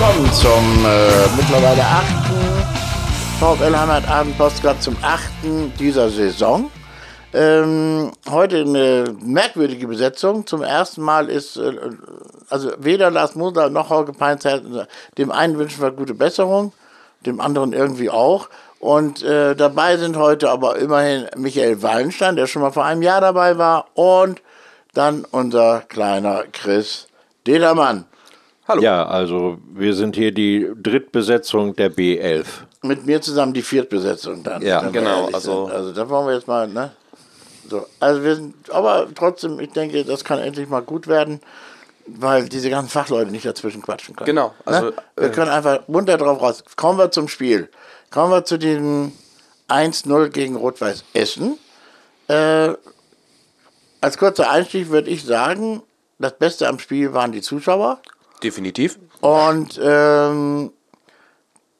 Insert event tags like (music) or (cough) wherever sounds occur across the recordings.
Willkommen zum äh, mittlerweile achten VfL Heimatabend Postgrad zum achten dieser Saison. Ähm, heute eine merkwürdige Besetzung. Zum ersten Mal ist, äh, also weder Lars Moser noch Hauke Peinzeit, dem einen wünschen wir gute Besserung, dem anderen irgendwie auch. Und äh, dabei sind heute aber immerhin Michael Wallenstein, der schon mal vor einem Jahr dabei war, und dann unser kleiner Chris Dedermann. Hallo. Ja, also wir sind hier die Drittbesetzung der B11. Mit mir zusammen die Viertbesetzung dann. Ja, dann genau. Also, also da wollen wir jetzt mal, ne? So, also wir sind, aber trotzdem, ich denke, das kann endlich mal gut werden, weil diese ganzen Fachleute nicht dazwischen quatschen können. Genau. Also, ne? Wir äh, können einfach munter drauf raus. Kommen wir zum Spiel. Kommen wir zu dem 1-0 gegen Rot-Weiß Essen. Äh, als kurzer Einstieg würde ich sagen, das Beste am Spiel waren die Zuschauer. Definitiv. Und ähm,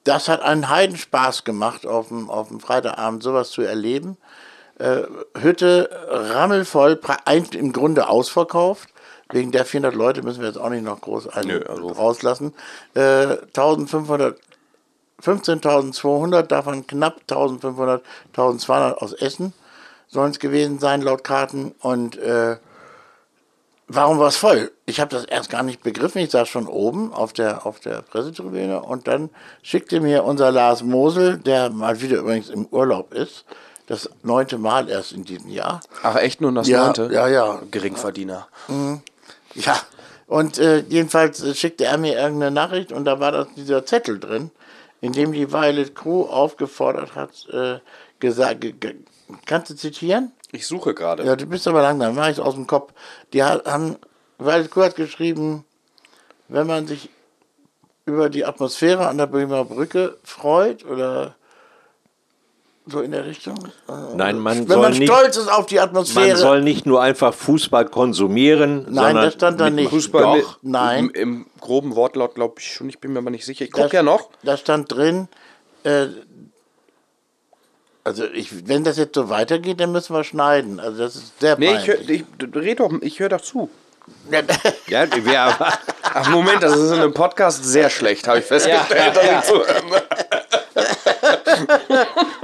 das hat einen Heidenspaß gemacht, auf dem, auf dem Freitagabend sowas zu erleben. Äh, Hütte rammelvoll, im Grunde ausverkauft. Wegen der 400 Leute müssen wir jetzt auch nicht noch groß einen Nö, also rauslassen. Äh, 1500, 15.200, davon knapp 1500, 1200 aus Essen sollen es gewesen sein, laut Karten. Und äh, warum war es voll? Ich habe das erst gar nicht begriffen. Ich saß schon oben auf der, auf der Pressetribüne und dann schickte mir unser Lars Mosel, der mal wieder übrigens im Urlaub ist, das neunte Mal erst in diesem Jahr. Ach, echt nur das ja, neunte? Ja, ja. Geringverdiener. Mhm. Ja, und äh, jedenfalls schickte er mir irgendeine Nachricht und da war das, dieser Zettel drin, in dem die Violet Crew aufgefordert hat, äh, gesagt, kannst du zitieren? Ich suche gerade. Ja, du bist aber langsam, mach ich es aus dem Kopf. Die haben, Crew hat geschrieben, wenn man sich über die Atmosphäre an der Bremer Brücke freut oder so in der Richtung? Nein, man Wenn soll man nicht, stolz ist auf die Atmosphäre. Man soll nicht nur einfach Fußball konsumieren, Nein, sondern das stand da nicht. Fußball Doch, mit, nein. Im, Im, groben Wortlaut glaube ich schon, ich bin mir aber nicht sicher. Ich gucke ja noch. Da stand drin, äh, also ich, wenn das jetzt so weitergeht, dann müssen wir schneiden. Also das ist sehr Nee, ich, hör, ich red doch, ich höre doch zu. ja, (laughs) wir aber. Ach Moment, das ist in einem Podcast sehr schlecht, habe ich festgestellt, ja, ja,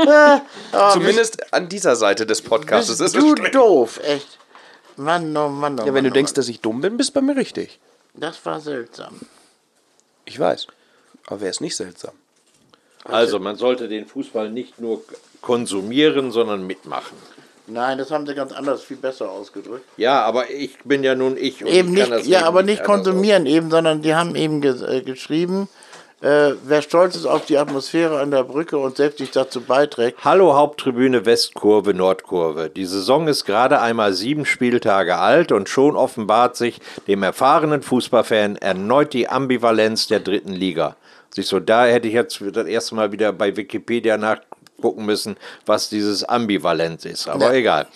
ja. (laughs) Zumindest an dieser Seite des Podcasts. Bist du doof, echt. Mann, oh Mann, oh Ja, wenn Mann, du oh denkst, Mann. dass ich dumm bin, bist du bei mir richtig. Das war seltsam. Ich weiß. Aber wäre es nicht seltsam? Also, man sollte den Fußball nicht nur konsumieren, sondern mitmachen. Nein, das haben sie ganz anders, viel besser ausgedrückt. Ja, aber ich bin ja nun ich. Und eben ich nicht, das ja, eben aber nicht konsumieren eben, sondern die haben eben ge äh, geschrieben, äh, wer stolz ist auf die Atmosphäre an der Brücke und selbst sich dazu beiträgt. Hallo Haupttribüne Westkurve, Nordkurve. Die Saison ist gerade einmal sieben Spieltage alt und schon offenbart sich dem erfahrenen Fußballfan erneut die Ambivalenz der dritten Liga. Sich so, da hätte ich jetzt das erste Mal wieder bei Wikipedia nachgucken müssen, was dieses Ambivalent ist. Aber Ja. egal.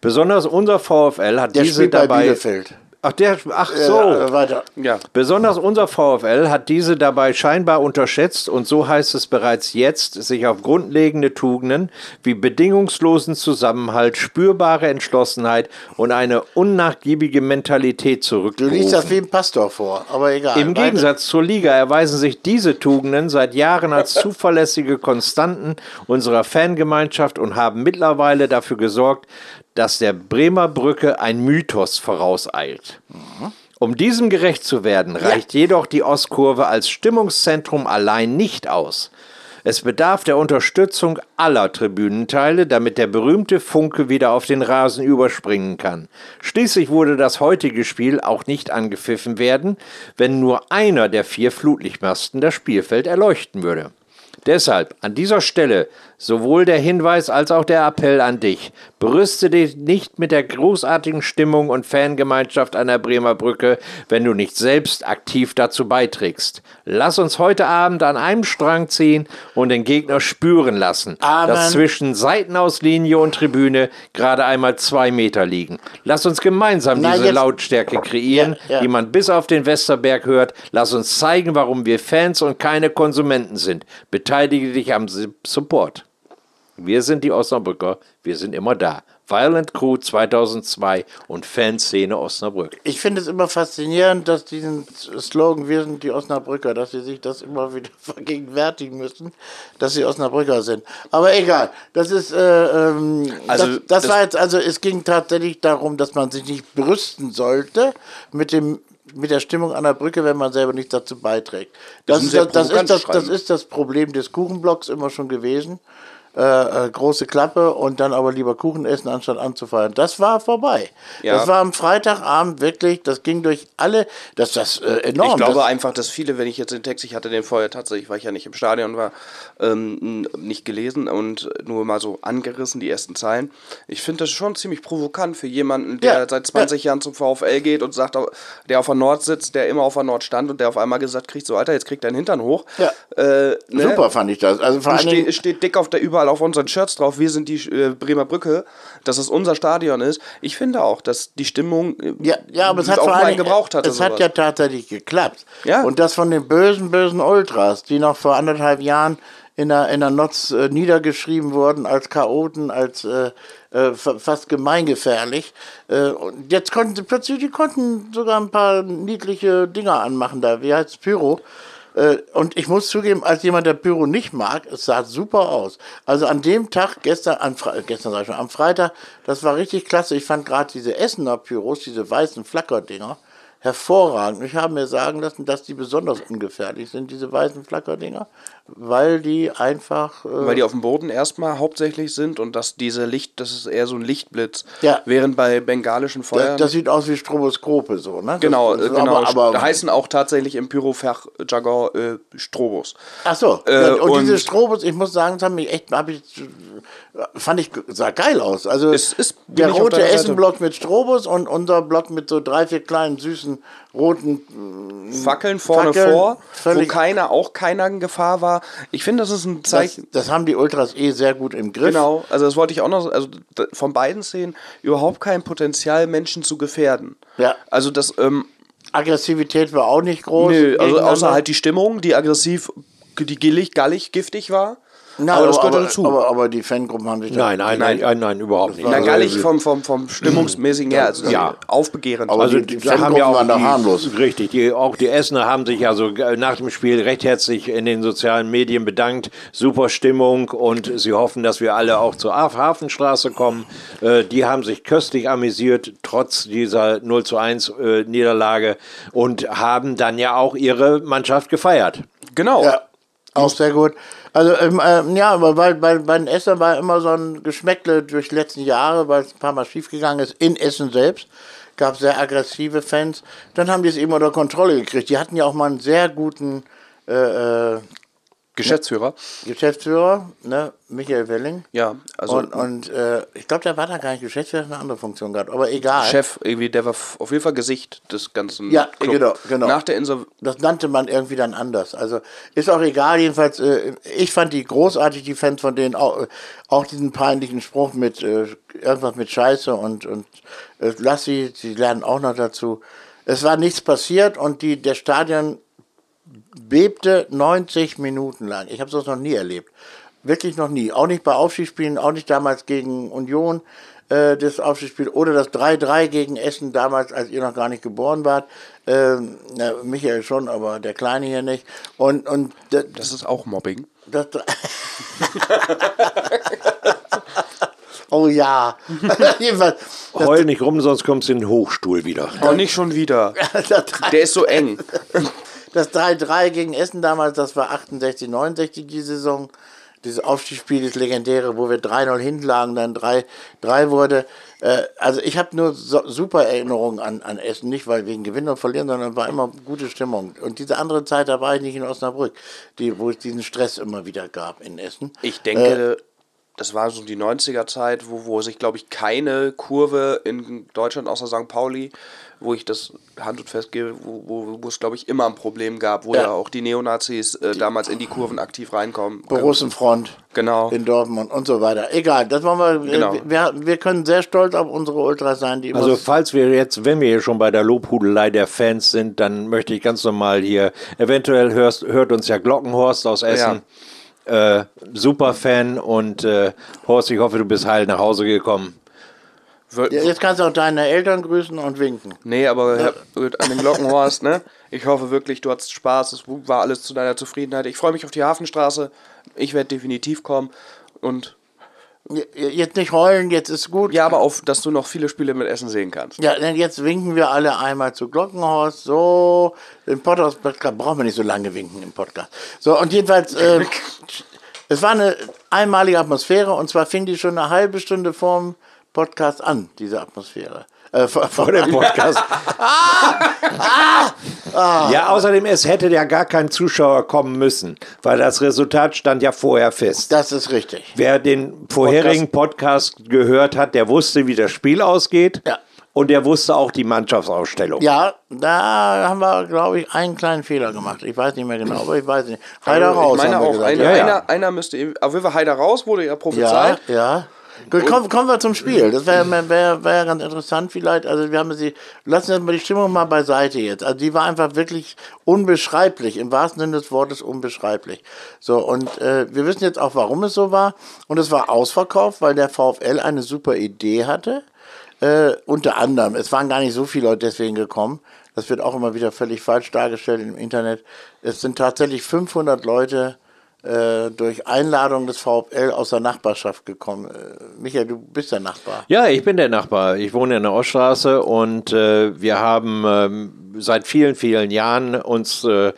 Besonders unser VfL hat Der diese spielt bei dabei. Bielefeld. Ach, der, ach so. Äh, weiter. Ja. Besonders unser VfL hat diese dabei scheinbar unterschätzt und so heißt es bereits jetzt, sich auf grundlegende Tugenden wie bedingungslosen Zusammenhalt, spürbare Entschlossenheit und eine unnachgiebige Mentalität Du liest das wie ein Pastor vor, aber egal. Im Weiter. Gegensatz zur Liga erweisen sich diese Tugenden seit Jahren als (laughs) zuverlässige Konstanten unserer Fangemeinschaft und haben mittlerweile dafür gesorgt, dass der Bremer Brücke ein Mythos vorauseilt. Um diesem gerecht zu werden, reicht jedoch die Ostkurve als Stimmungszentrum allein nicht aus. Es bedarf der Unterstützung aller Tribünenteile, damit der berühmte Funke wieder auf den Rasen überspringen kann. Schließlich würde das heutige Spiel auch nicht angepfiffen werden, wenn nur einer der vier Flutlichtmasten das Spielfeld erleuchten würde. Deshalb an dieser Stelle sowohl der Hinweis als auch der Appell an dich. Berüste dich nicht mit der großartigen Stimmung und Fangemeinschaft an der Bremer Brücke, wenn du nicht selbst aktiv dazu beiträgst. Lass uns heute Abend an einem Strang ziehen und den Gegner spüren lassen, Amen. dass zwischen Seitenauslinie und Tribüne gerade einmal zwei Meter liegen. Lass uns gemeinsam Na, diese jetzt- Lautstärke kreieren, Ja, ja. die man bis auf den Westerberg hört. Lass uns zeigen, warum wir Fans und keine Konsumenten sind. Beteilige dich am Support. Wir sind die Osnabrücker, wir sind immer da. Violent Crew 2002 und Fanszene Osnabrück. Ich finde es immer faszinierend, dass diesen Slogan Wir sind die Osnabrücker, dass sie sich das immer wieder (laughs) vergegenwärtigen müssen, dass sie Osnabrücker sind. Aber egal, das ist, äh, ähm, Also, das, das, das- war jetzt, also es ging tatsächlich darum, dass man sich nicht brüsten sollte mit dem mit der Stimmung an der Brücke, wenn man selber nichts dazu beiträgt. Das, Das ist das, das, ist, das, das ist das Problem des Kuchenblocks immer schon gewesen. Äh, äh, große Klappe und dann aber lieber Kuchen essen, anstatt anzufeiern. Das war vorbei. Ja. Das war am Freitagabend wirklich, das ging durch alle, das das äh, enorm. Ich glaube das, einfach, dass viele, wenn ich jetzt den Text, ich hatte den vorher tatsächlich, weil ich ja nicht im Stadion war, ähm, nicht gelesen und nur mal so angerissen, die ersten Zeilen. Ich finde das schon ziemlich provokant für jemanden, der Ja, seit 20 Jahren zum VfL geht und sagt, der auf der Nord sitzt, der immer auf der Nord stand und der auf einmal gesagt kriegt, so Alter, jetzt kriegt dein Hintern hoch. Ja. Äh, ne? super fand ich das. Also vor Dingen, steht, steht dick auf der überall auf unseren Shirts drauf, wir sind die äh, Bremer Brücke, dass es unser Stadion ist. Ich finde auch, dass die Stimmung äh, Ja, ja, aber es hat auch vor Dingen, gebraucht hatte. es hat sowas. ja tatsächlich geklappt. Ja. Und das von den bösen, bösen Ultras, die noch vor anderthalb Jahren in der, in der Notz äh, niedergeschrieben wurden als Chaoten, als äh, äh, fa- fast gemeingefährlich. Äh, und jetzt konnten sie plötzlich, die konnten sogar ein paar niedliche Dinger anmachen da. Wie heißt Pyro? Äh, Und ich muss zugeben, als jemand, der Pyro nicht mag, es sah super aus. Also an dem Tag, gestern, an Fre gestern sag ich schon, am Freitag, das war richtig klasse. Ich fand gerade diese Essener Pyros, diese weißen Flackerdinger, hervorragend. Ich habe mir sagen lassen, dass die besonders ungefährlich sind, diese weißen Flackerdinger, weil die einfach. Äh, Weil die auf dem Boden erstmal hauptsächlich sind und dass diese Licht, das ist eher so ein Lichtblitz. Ja. Während bei bengalischen das, Feuern. das sieht aus wie Stroboskope so, ne? genau, das, äh, das, genau. Aber, aber, da heißen auch tatsächlich im Pyrofach-Jargon äh, Strobos. Ach so, Äh, ja, und, diese und- Strobos, ich muss sagen, das haben mich echt, hab ich, fand ich, sah geil aus. Also Es ist- bin der rote. Essenblock mit Strobos und unser Block mit so drei, vier kleinen, süßen, roten, Fackeln vorne Fackeln, vor, wo keiner, auch keiner in Gefahr war. Ich finde, das ist ein das, Zeichen. das haben die Ultras eh sehr gut im Griff. Genau, also das wollte ich auch noch, also von beiden Szenen überhaupt kein Potenzial, Menschen zu gefährden. Ja. Also das, ähm, Aggressivität war auch nicht groß. nö, also außer halt die Stimmung, die aggressiv, die gillig, gallig, giftig war. Na, aber das gehört aber, dazu. Aber, aber die Fangruppen haben sich da- Nein, nein, nein, nein, nein, überhaupt nicht. Na, Also, gallig vom, vom, vom stimmungsmäßigen her, also Ja. aufbegehrend. Aber Also die- die haben ja auch die, harmlos. Richtig, die, auch die Essener haben sich ja so äh, nach dem Spiel recht herzlich in den sozialen Medien bedankt. Super Stimmung und sie hoffen, dass wir alle auch zur Haf- Hafenstraße kommen. Äh, die haben sich köstlich amüsiert, trotz dieser 0 zu 1 äh, Niederlage und haben dann ja auch ihre Mannschaft gefeiert. genau. Ja, auch sehr gut. Also, ähm, ähm, ja, aber bei, bei, bei den Essern war immer so ein Geschmäckle durch die letzten Jahre, weil es ein paar Mal schiefgegangen ist, in Essen selbst. Gab sehr aggressive Fans. Dann haben die es eben unter Kontrolle gekriegt. Die hatten ja auch mal einen sehr guten äh, äh, Geschäftsführer. Geschäftsführer, ne, Michael Welling. Ja, also und und äh, ich glaube, der war da gar nicht Geschäftsführer, hat eine andere Funktion gehabt. Aber egal. Chef, irgendwie, der war auf jeden Fall Gesicht des ganzen Ja, Club. genau, genau. Nach der Insel. Das nannte man irgendwie dann anders. Also ist auch egal, jedenfalls, äh, ich fand die großartig, die Fans von denen, auch, auch diesen peinlichen Spruch mit äh, irgendwas mit Scheiße und, und äh, lass sie, sie lernen auch noch dazu. Es war nichts passiert und die, der Stadion bebte 90 Minuten lang. Ich habe das noch nie erlebt. Wirklich noch nie. Auch nicht bei Aufstiegsspielen, auch nicht damals gegen Union, äh, das Aufstiegsspiel, oder das 3-3 gegen Essen damals, als ihr noch gar nicht geboren wart. Ähm, na, Michael schon, aber der Kleine hier nicht. Und, und das, Das ist auch Mobbing. das (laughs) Oh ja. (laughs) Jedenfalls, das, Heul nicht rum, sonst kommst du in den Hochstuhl wieder. Doch nicht schon wieder. (laughs) Der ist so eng. Das 3-3 gegen Essen damals, das war 68, 69 die Saison. Dieses Aufstiegsspiel, das legendäre, wo wir 3-0 hinten lagen, dann 3-3 wurde. Äh, also ich habe nur so, super Erinnerungen an, an Essen, nicht weil wegen Gewinnen und Verlieren, sondern war immer gute Stimmung. Und diese andere Zeit, da war ich nicht in Osnabrück, die, wo es diesen Stress immer wieder gab in Essen. Ich denke, das war so die 90er Zeit, wo, wo sich, glaube ich, keine Kurve in Deutschland außer St. Pauli, wo ich das Hand und Fest gebe, wo, wo, wo es, glaube ich, immer ein Problem gab, wo Ja. ja, auch die Neonazis äh, damals in die Kurven aktiv reinkommen. Borussenfront Genau. in Dortmund und so weiter. Egal, das wollen wir. Genau. Wir, wir können sehr stolz auf unsere Ultras sein, die Also falls wir jetzt, wenn wir hier schon bei der Lobhudelei der Fans sind, dann möchte ich ganz normal hier, eventuell hörst, hört uns ja Glockenhorst aus Essen. Äh, super Fan und äh, Horst, ich hoffe, du bist heil nach Hause gekommen. Ja, Jetzt kannst du auch deine Eltern grüßen und winken. Nee, aber Herr, an den Glockenhorst, ne? Ich hoffe wirklich, du hattest Spaß. Es war alles zu deiner Zufriedenheit. Ich freue mich auf die Hafenstraße. Ich werde definitiv kommen. Und Jetzt nicht heulen, jetzt ist gut. ja, aber auf, dass du noch viele Spiele mit Essen sehen kannst. Ja, denn jetzt winken wir alle einmal zu Glockenhorst. So, im Podcast brauchen wir nicht so lange winken im Podcast. So, und jedenfalls, äh, (laughs) es war eine einmalige Atmosphäre und zwar fing die schon eine halbe Stunde vorm Podcast an, diese Atmosphäre. Äh, vor, dem (laughs) Podcast. ja, außerdem, es hätte ja gar kein Zuschauer kommen müssen, weil das Resultat stand ja vorher fest. Das ist richtig. Wer den vorherigen Podcast gehört hat, der wusste, wie das Spiel ausgeht. Ja. Und der wusste auch die Mannschaftsausstellung. Ja, da haben wir, glaube ich, einen kleinen Fehler gemacht. Ich weiß nicht mehr genau, aber ich weiß nicht. Heider raus. ich meine haben wir auch, gesagt. einer, ja, ja. Einer, einer müsste. eben- Auf jeden Fall Heider raus, wurde ja Ja, prophezeit. ja. Gut, kommen, kommen wir zum Spiel. Das wäre wär, wär ja ganz interessant vielleicht. Also wir haben sie, lassen wir mal die Stimmung mal beiseite jetzt. Also die war einfach wirklich unbeschreiblich, im wahrsten Sinne des Wortes unbeschreiblich. So, und äh, wir wissen jetzt auch, warum es so war. Und es war ausverkauft, weil der VfL eine super Idee hatte. Äh, unter anderem, es waren gar nicht so viele Leute deswegen gekommen. Das wird auch immer wieder völlig falsch dargestellt im Internet. Es sind tatsächlich 500 Leute durch Einladung des VfL aus der Nachbarschaft gekommen. Äh, Michael, du bist der Nachbar. Ja, ich bin der Nachbar. Ich wohne in der Oststraße und äh, wir haben ähm, seit vielen, vielen Jahren uns äh,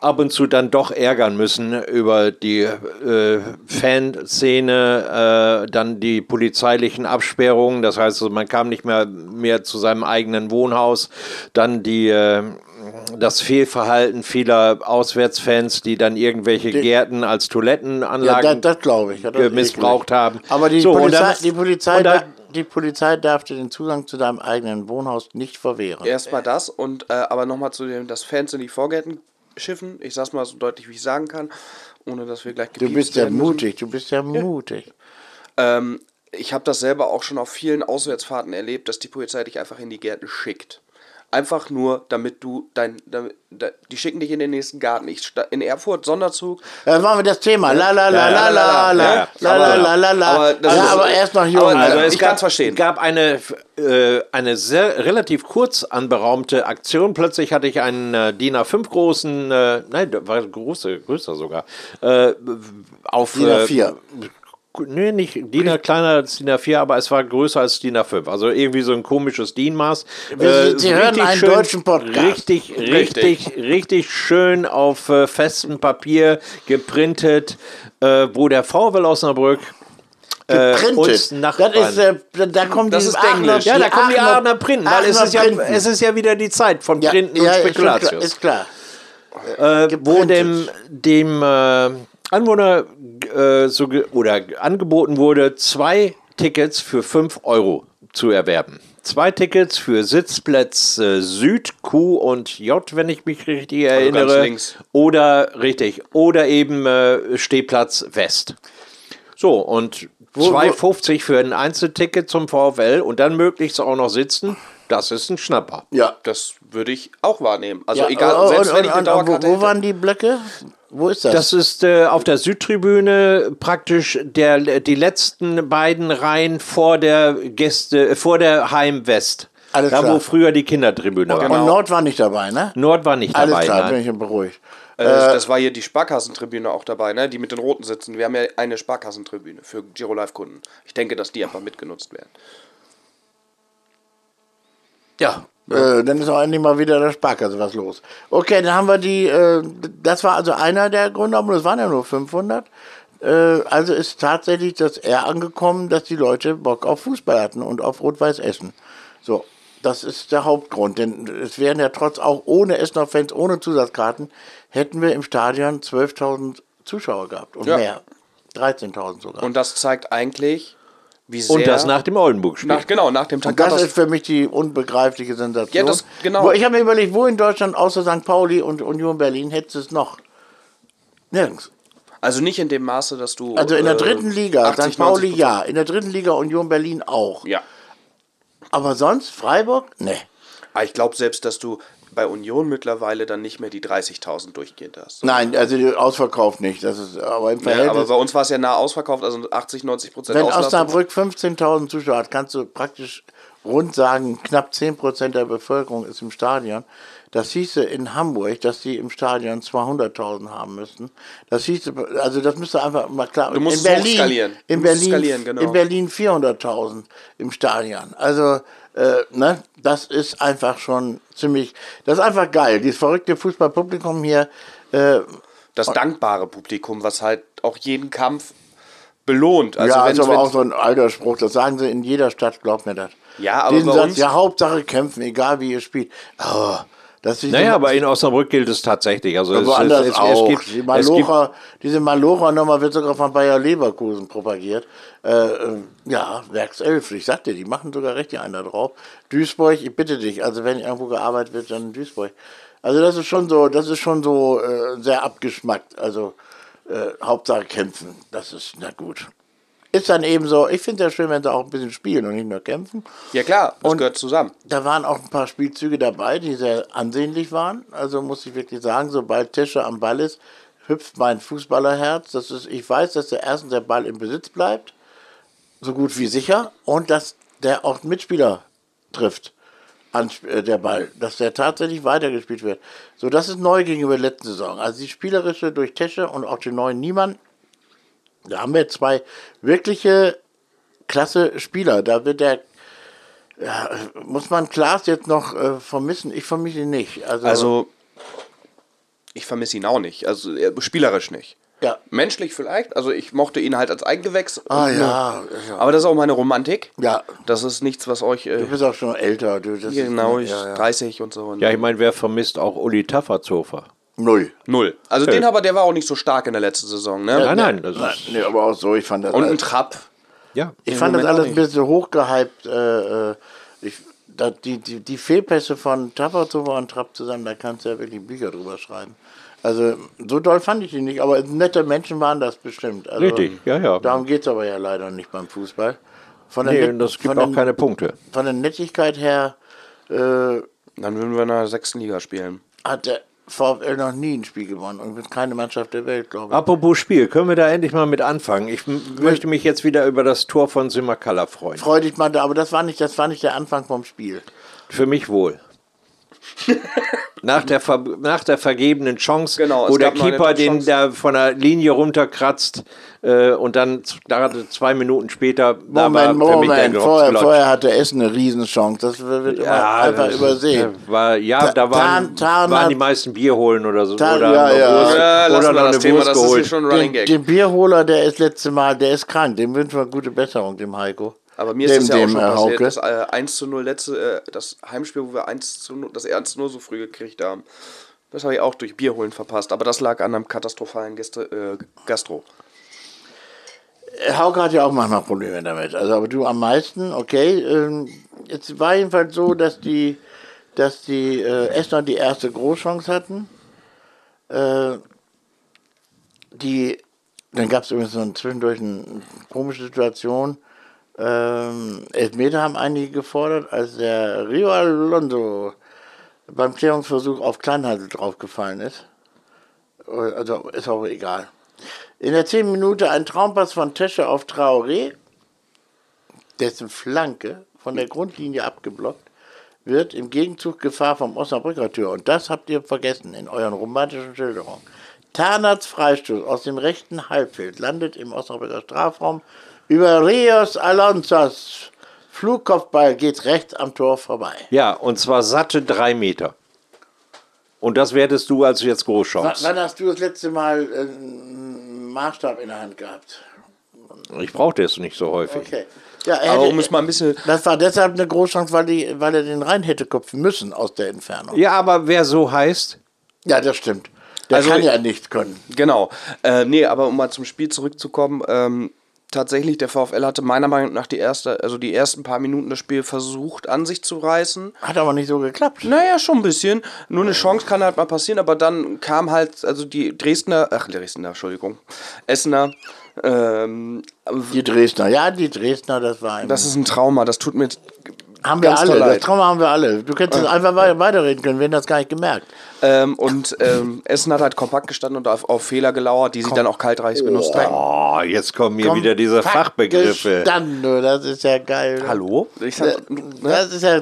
ab und zu dann doch ärgern müssen über die äh, Fanszene, äh, dann die polizeilichen Absperrungen. Das heißt, also, man kam nicht mehr, mehr zu seinem eigenen Wohnhaus. Dann die äh, das Fehlverhalten vieler Auswärtsfans, die dann irgendwelche Gärten als Ja, Toilettenanlagen das, das glaube ich. Ja, das missbraucht eklig. haben. Aber die, So, und Polizei, dann- die, Polizei, und da- die Polizei darf dir den Zugang zu deinem eigenen Wohnhaus nicht verwehren. Erstmal das und äh, aber nochmal zu dem, dass Fans in die Vorgärten schiffen. Ich sag's mal so deutlich, wie ich sagen kann, ohne dass wir gleich Du bist ja mutig, du bist ja mutig. Ähm, ich habe das selber auch schon auf vielen Auswärtsfahrten erlebt, dass die Polizei dich einfach in die Gärten schickt. Einfach nur, damit du dein, damit, da, die schicken dich in den nächsten Garten. Ich in Erfurt Sonderzug. Dann machen wir das Thema. La la la la la la la la la la la. aber das Ja, ist- aber erst noch jung. aber- Also es ich gab, kann's verstehen. gab eine, äh, eine sehr relativ kurz anberaumte Aktion. Plötzlich hatte ich einen äh, DIN A5 großen, äh, nein, war große, größer sogar, äh, auf DIN A4. Äh, Nee, nicht DIN A kleiner als DIN A4, aber es war größer als DIN A5. Also irgendwie so ein komisches DIN-Maß. Sie- Sie hören richtig einen deutschen Podcast. Richtig, richtig, richtig schön auf äh, festem Papier geprintet, äh, wo der VfL Osnabrück äh, uns Printet. Nachbarn. Das ist, äh, da- da kommen Das die ist Englisch. Ja, da kommen die Aachener Printen, weil es ist, ja, es ist ja wieder die Zeit von Ja, Printen ja, und ist schon klar, Spekulatius. Ist klar. äh, wo geprintet. dem, dem äh, Anwohner äh, so ge- oder angeboten wurde, zwei Tickets für 5 Euro zu erwerben. Zwei Tickets für Sitzplätze Süd, Q und J, wenn ich mich richtig ganz erinnere. links. Oder richtig. Oder eben äh, Stehplatz West. So, und Wo- 2,50 für ein Einzelticket zum VfL und dann möglichst auch noch sitzen, das ist ein Schnapper. Ja. Das würde ich auch wahrnehmen. Also ja, egal, und- selbst und- wenn ich eine und- Dauerkarte Wo, wo hätte. waren die Blöcke? Wo ist das? Das ist äh, auf der Südtribüne praktisch der, die letzten beiden Reihen vor der Gäste, äh, vor der Heimwest. Alles da, klar. wo früher die Kindertribüne war. Und Nord war nicht dabei, ne? Nord war nicht Alles dabei. klar, nein. bin ich beruhigt. Äh, das, das war hier die Sparkassentribüne auch dabei, ne? Die mit den roten sitzen. Wir haben ja eine Sparkassentribüne für Giro Live Kunden. Ich denke, dass die einfach mitgenutzt werden. Ja. Äh, dann ist auch endlich mal wieder der Sparkasse was los. Okay, dann haben wir die, äh, das war also einer der Gründe, aber es waren ja nur 500. Äh, also ist tatsächlich das eher angekommen, dass die Leute Bock auf Fußball hatten und auf Rot-Weiß Essen. So, das ist der Hauptgrund, denn es wären ja trotz auch ohne Essener Fans, ohne Zusatzkarten, hätten wir im Stadion 12.000 Zuschauer gehabt und Ja. mehr. 13.000 sogar. Und das zeigt eigentlich, sehr. Und das nach dem Oldenburg-Spiel. nach, genau, nach dem Tag. Und das ist für mich die unbegreifliche Sensation. Ja, das- genau. Ich habe mir überlegt, wo in Deutschland außer St. Pauli und Union Berlin hättest du es noch? Nirgends. also nicht in dem Maße, dass du. Also in der äh, dritten Liga, 80, St. Pauli 90%. ja, in der dritten Liga Union Berlin auch. Ja. Aber sonst Freiburg? Nee. Aber ich glaube selbst, dass du bei Union mittlerweile dann nicht mehr die 30.000 durchgehend hast. Nein, also die ausverkauft nicht. Das ist aber im Ja, Verhältnis. aber bei uns war es ja nah ausverkauft, also 80, 90 Prozent wenn. Osnabrück 15.000 Zuschauer hat, kannst du praktisch rund sagen, knapp 10% der Bevölkerung ist im Stadion. Das hieße in Hamburg, dass die im Stadion 200.000 haben müssten. Das hieße, also das müsste einfach mal klar. Du musst in Berlin, hochskalieren. Du in Berlin, skalieren, genau. in Berlin 400.000 im Stadion. Also, äh, ne, das ist einfach schon ziemlich, das ist einfach geil. Dieses verrückte Fußballpublikum hier, äh, das dankbare Publikum, was halt auch jeden Kampf belohnt. Also ja, ist aber auch so ein alter Spruch. Das sagen sie in jeder Stadt, glaubt mir das. Ja, aber bei Satz, uns- ja, Hauptsache kämpfen, egal wie ihr spielt. Oh, das ist Naja, so- aber in Osnabrück gilt es tatsächlich. Also es, woanders es, es, es auch. gibt, die es gibt Malocher, diese Malocher-Nummer wird sogar von Bayer Leverkusen propagiert. Äh, äh, ja, Werkself, ich sagte, die machen sogar richtig einen da drauf. Duisburg, ich bitte dich, also wenn irgendwo gearbeitet wird, dann in Duisburg. Also das ist schon so, das ist schon so äh, sehr abgeschmackt. Also äh, Hauptsache kämpfen, das ist, na gut. Ist dann eben so, ich finde es ja schön, wenn sie auch ein bisschen spielen und nicht nur kämpfen. Ja klar, das Und- gehört zusammen. Da waren auch ein paar Spielzüge dabei, die sehr ansehnlich waren. Also muss ich wirklich sagen, sobald Tische am Ball ist, hüpft mein Fußballerherz. Das ist, ich weiß, dass der erstens der Ball im Besitz bleibt, so gut wie sicher, und dass der auch Mitspieler trifft an äh, der Ball, dass der tatsächlich weitergespielt wird. So, das ist neu gegenüber der letzten Saison. Also die spielerische durch Tesche und auch den neuen Niemann, da haben wir zwei wirkliche klasse Spieler. Da wird der ja, muss man Klaas jetzt noch äh, vermissen? Ich vermisse ihn nicht. Also, Also, ich vermisse ihn auch nicht. Also, er- spielerisch nicht. ja. Menschlich vielleicht. Also, ich mochte ihn halt als Eigengewächs. Ah ja, ja. Aber das ist auch meine Romantik. Ja, Das ist nichts, was euch. Äh, du bist auch schon älter. Du, das genau, ist, ich ja, ja. 30 und so. Und ja, ich meine, wer vermisst auch Uli Tafferzofer? Null. Null. Also, den aber, der war auch nicht so stark in der letzten Saison. Ne? Nein, nein, das Nein, ist, nee, aber auch so, ich fand das Und ein alles, Trapp. ja. ich fand das Moment alles auch ein bisschen hochgehypt. Äh, äh, ich, da, die, die, die Fehlpässe von Tappertover und Trapp zusammen, da kannst du ja wirklich Bücher drüber schreiben. Also so doll fand ich ihn nicht, aber nette Menschen waren das bestimmt. Also, Richtig, ja, ja. Darum geht es aber ja leider nicht beim Fußball. Von der, Nee, Net- und das gibt von auch der- keine Punkte. Von der Nettigkeit her äh, Dann würden wir in der sechsten Liga spielen. hat der VfL noch nie ein Spiel gewonnen und wird keine Mannschaft der Welt, glaube ich. Apropos Spiel, können wir da endlich mal mit anfangen? Ich möchte mich jetzt wieder über das Tor von Simakala freuen. Freu dich mal, da, aber das war nicht, das war nicht der Anfang vom Spiel. Für mich wohl. (laughs) nach, der ver nach der vergebenen Chance, Genau, wo der Keeper den da von der Linie runterkratzt äh, und dann gerade zwei Minuten später Moment, war für mich der Moment, vorher, vorher hatte Essen eine Riesenchance. Das wird immer einfach das- übersehen. War, ja, Ta- da waren, Tarn- Tarn waren die meisten Bier holen oder so. Tarn- oder ja, eine ja. Wurst, Ja, oder noch das eine Thema, Wurst das ist geholt. Den, den Bierholer, der ist letzte Mal, der ist krank. Dem wünschen wir gute Besserung, dem Heiko. Aber mir ist dem, das ja auch schon äh, passiert, Hauke. das äh, 1 zu 0 letzte, äh, das Heimspiel, wo wir 1 zu 0, das 1 zu 0 so früh gekriegt haben. Das habe ich auch durch Bierholen verpasst. Aber das lag an einem katastrophalen Gäste, äh, Gastro. Hauke hat ja auch manchmal Probleme damit. Also, aber du am meisten, okay. Ähm, es war jedenfalls so, dass die, dass die äh, Essener die erste Großchance hatten. Äh, die, dann gab es übrigens so ein, zwischendurch eine komische Situation. Ähm, Elfmeter haben einige gefordert, als der Rio Alonso beim Klärungsversuch auf Kleinhandel draufgefallen ist. Also ist auch egal. In der 10 Minute ein Traumpass von Tesche auf Traoré, dessen Flanke von der Grundlinie abgeblockt wird, im Gegenzug Gefahr vom Osnabrücker Tür. Und das habt ihr vergessen in euren romantischen Schilderungen. Tarnats Freistoß aus dem rechten Halbfeld landet im Osnabrücker Strafraum. Über Rios Alonsos Flugkopfball geht rechts am Tor vorbei. Ja, und zwar satte drei Meter. Und das wertest du als jetzt W Großchance. wann hast du das letzte Mal äh, einen Maßstab in der Hand gehabt? Ich brauchte es nicht so häufig. Okay. Ja, er Aber hätte, um es mal ein bisschen. das war deshalb eine Großchance, weil, die, weil er den rein hätte köpfen müssen aus der Entfernung. Ja, aber wer so heißt, Ja, das stimmt. Der Also kann ja nicht können. Genau. Äh, nee, aber um mal zum Spiel zurückzukommen, ähm, tatsächlich, der VfL hatte meiner Meinung nach die erste, also die ersten paar Minuten das Spiel versucht an sich zu reißen. Hat aber nicht so geklappt. Naja, schon ein bisschen. Nur eine Chance kann halt mal passieren, aber dann kam halt, also die Dresdner, ach, Dresdner, Entschuldigung, Essener, ähm, Die Dresdner, ja, die Dresdner, das war ein das ist ein Trauma, das tut mir Haben wir Ganz alle, das. Trauma haben wir alle. Du könntest einfach wei- weiterreden können, wir hätten das gar nicht gemerkt. Ähm, und ähm, Essen hat halt kompakt gestanden und auf, auf Fehler gelauert, die sie dann auch kaltreich benutzt haben. Oh, jetzt kommen hier wieder diese Fachbegriffe. Gestanden, du, das ist ja geil. Hallo? Ich sag, ne? Das ist ja,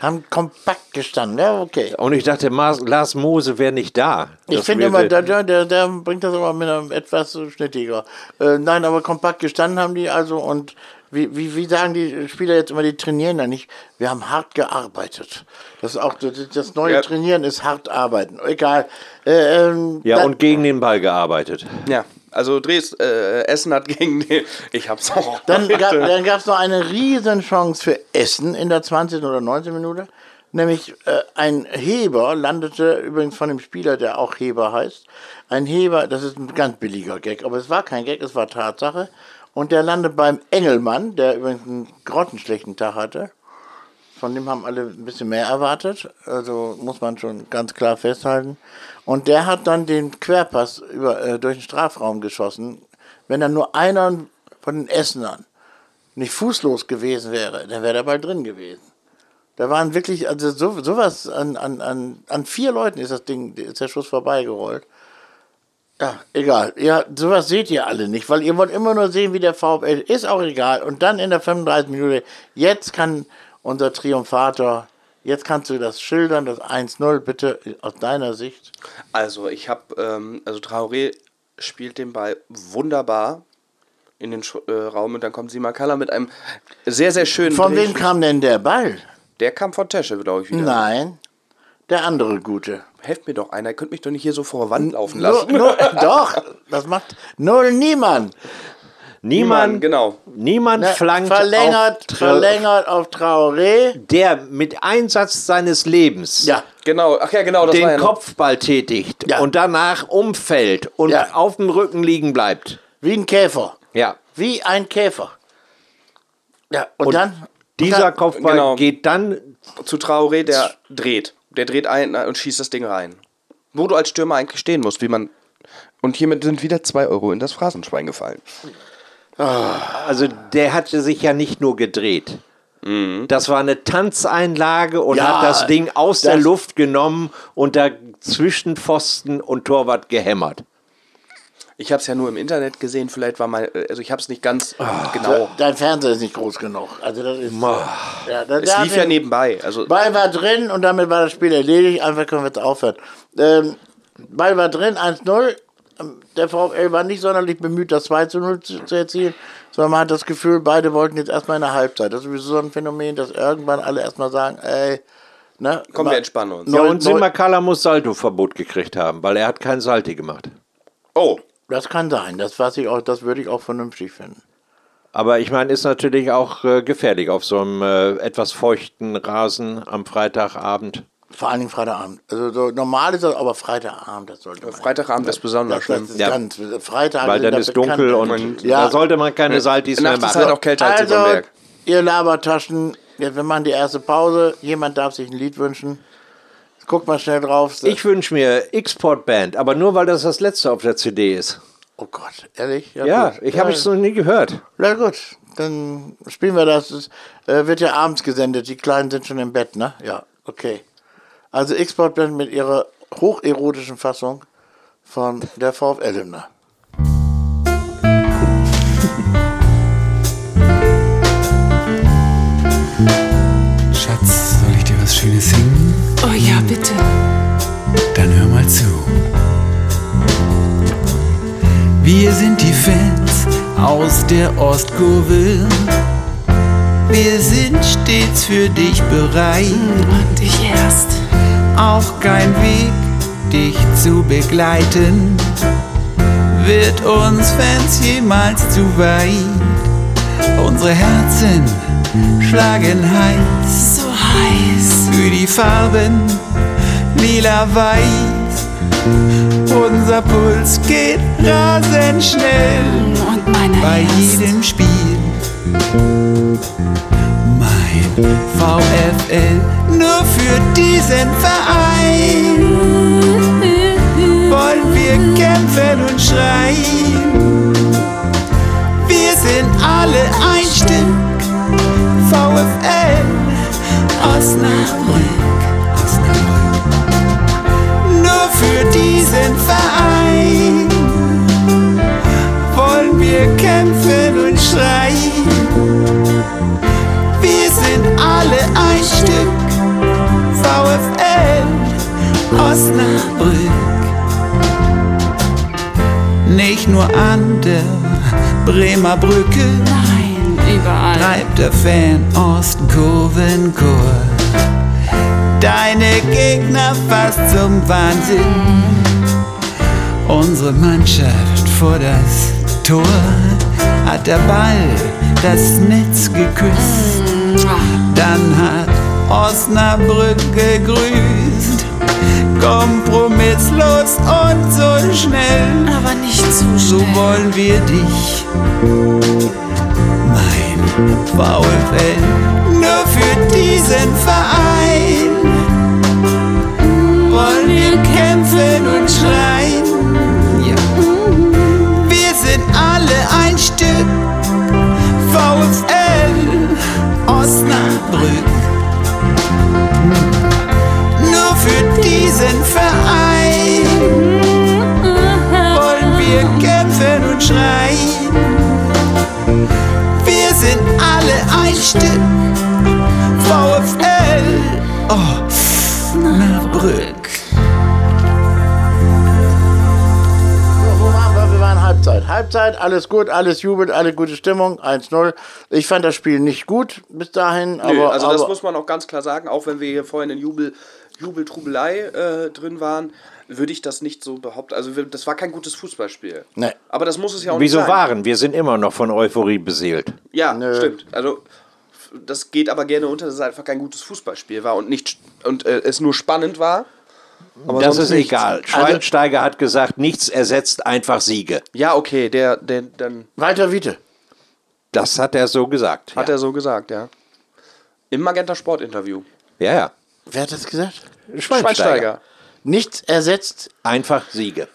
haben kompakt gestanden, ja, okay. Und ich dachte, Mars, Lars Mose wäre nicht da. Ich finde immer, der, der, der, der bringt das immer mit einem etwas schnittiger. Äh, nein, aber kompakt gestanden haben die also und wie, wie, wie sagen die Spieler jetzt immer, die trainieren da nicht? Wir haben hart gearbeitet. Das ist auch das, neue Ja. Trainieren ist hart arbeiten. Egal. Äh, ähm, Ja, und gegen den Ball gearbeitet. Ja, also Dres, äh, Essen hat gegen den. Ich hab's auch. (laughs) Dann gab dann gab's noch eine riesen Chance für Essen in der 20. oder 19. Minute. Nämlich äh, ein Heber landete, übrigens von dem Spieler, der auch Heber heißt. Ein Heber, das ist ein ganz billiger Gag, aber es war kein Gag, es war Tatsache. Und der landet beim Engelmann, der übrigens einen grottenschlechten Tag hatte. Von dem haben alle ein bisschen mehr erwartet. Also muss man schon ganz klar festhalten. Und der hat dann den Querpass über, äh, durch den Strafraum geschossen. Wenn dann nur einer von den Essenern nicht fußlos gewesen wäre, dann wäre der Ball drin gewesen. Da waren wirklich, also so, sowas an, an, an, an vier Leuten ist das Ding, ist der Schuss vorbeigerollt. Ja, egal. Ja, sowas seht ihr alle nicht, weil ihr wollt immer nur sehen, wie der VfL ist auch egal. Und dann in der 35 Minute, jetzt kann unser Triumphator, jetzt kannst du das schildern, das 1-0, bitte aus deiner Sicht. Also, ich habe, ähm, also Traoré spielt den Ball wunderbar in den Sch äh, Raum und dann kommt Simakala mit einem sehr, sehr schönen. Von wem Drehschuss. kam denn der Ball? Der kam von Tesche, glaube ich, wieder. Nein, der andere Gute. Helft mir doch einer, ihr könnt mich doch nicht hier so vor der Wand laufen Nur, lassen. nur, (laughs) doch, das macht null niemand. Niemand, genau. niemand Ne, flankt verlängert, auf verlängert auf Traoré. der mit Einsatz seines Lebens Ja, Genau, ach ja, genau, das war ja den noch- Kopfball tätigt Ja. und danach umfällt und Ja. auf dem Rücken liegen bleibt. wie ein Käfer. Ja. Wie ein Käfer. Ja, und, Und dann. Dieser dann, Kopfball genau. geht dann zu Traoré, der dreht. Der dreht ein und schießt das Ding rein. Wo du als Stürmer eigentlich stehen musst, wie man. Und hiermit sind wieder 2 Euro in das Phrasenschwein gefallen. Also der hatte sich ja nicht nur gedreht. Das war eine Tanzeinlage und Ja, hat das Ding aus der das- Luft genommen und da zwischen Pfosten und Torwart gehämmert. Ich habe es ja nur im Internet gesehen, vielleicht war mein. Also ich habe es nicht ganz genau. Dein Fernseher ist nicht groß genug. Also das ist. Ja, da, Es lief ja den nebenbei. Also Ball war drin und damit war das Spiel erledigt. Einfach können wir jetzt aufhören. Ähm, Ball war drin, 1-0. Ähm, Der VfL war nicht sonderlich bemüht, das 2 zu 0 zu, zu erzielen, sondern man hat das Gefühl, beide wollten jetzt erstmal in der Halbzeit. Das ist sowieso so ein Phänomen, dass irgendwann alle erstmal sagen, ey, ne? Komm, wir mal- entspannen uns. Ja, und Simakala muss Salto-Verbot gekriegt haben, weil er hat kein Salti gemacht. oh, Das kann sein, das, was ich auch, das würde ich auch vernünftig finden. Aber ich meine, ist natürlich auch äh, gefährlich auf so einem äh, etwas feuchten Rasen am Freitagabend. Vor allen Dingen Freitagabend. Also so, normal ist das, aber Freitagabend, das sollte man. Freitagabend ist besonders das, schlimm. das ist Ja. ganz, Freitag Weil dann ist dunkel und Ja. da sollte man keine Saltis mehr Nachts ist machen. halt auch kälter als Also, Berg. ihr Labertaschen, jetzt, wir machen die erste Pause. Jemand darf sich ein Lied wünschen. Guck mal schnell drauf. Ich wünsche mir Export Band, aber nur weil das das letzte auf der CD ist. oh Gott, ehrlich? Ja, gut. ich habe es noch nie gehört. Na gut, dann spielen wir das. Es äh, wird ja abends gesendet. Die Kleinen sind schon im Bett, ne? Ja, okay. Also Exportband mit ihrer hocherotischen Fassung von der VfL-Hymne. Schatz, soll ich dir was Schönes singen? Oh ja, bitte. Dann hör mal zu. Wir sind die Fans aus der Ostkurve. Wir sind stets für dich bereit. Und ich erst. Auch kein Weg, dich zu begleiten, wird uns Fans jemals zu weit. Unsere Herzen schlagen heiß So heiß. für die Farben lila-weiß. Unser Puls geht rasend schnell Und meine bei erst. jedem Spiel. Mein VfL nur für diesen Verein wollen wir kämpfen und schreien. Wir sind alle ein Stück VfL Osnabrück, Osnabrück. Nur für diesen Verein wollen wir kämpfen und schreien. Wir sind alle ein Stück VfL Osnabrück. Nicht nur an der Bremer Brücke Nein, überall. treibt der Fan Ostkurvenchor. Deine Gegner fast zum Wahnsinn. Unsere Mannschaft vor das Tor hat der Ball das Netz geküsst. Dann hat Osnabrück gegrüßt. Kompromisslos und so schnell. Aber nicht zu So schnell. wollen wir dich, VfL, nur für diesen Verein wollen wir kämpfen und schreien. Ja. Wir sind alle ein Stück VfL Osnabrück. Nur für diesen Verein wollen wir kämpfen und schreien. Wir sind alle ein Stück VfL Osnabrück. So, wo waren wir? Wir waren Halbzeit. Halbzeit, alles gut, alles jubelt, alle gute Stimmung, 1-0. Ich fand das Spiel nicht gut bis dahin, aber, Nö, also das aber muss man auch ganz klar sagen, auch wenn wir hier vorhin in Jubel, Jubeltrubelei äh, drin waren, würde ich das nicht so behaupten. Also das war kein gutes Fußballspiel. Nee. Aber das muss es ja auch Wieso nicht sein. waren? Wir sind immer noch von Euphorie beseelt. Ja, Nö. stimmt. Also das geht aber gerne unter, dass es einfach kein gutes Fußballspiel war und nicht und äh, es nur spannend war. Aber das ist nichts. egal. Schweinsteiger hat gesagt, nichts ersetzt einfach Siege. Ja, okay, der, der dann Walter Wiete. Das hat er so gesagt. hat ja. er so gesagt, ja. Im Magenta Sport Interview. ja, ja. Wer hat das gesagt? Schweinsteiger. Nichts ersetzt, Einfach Siege.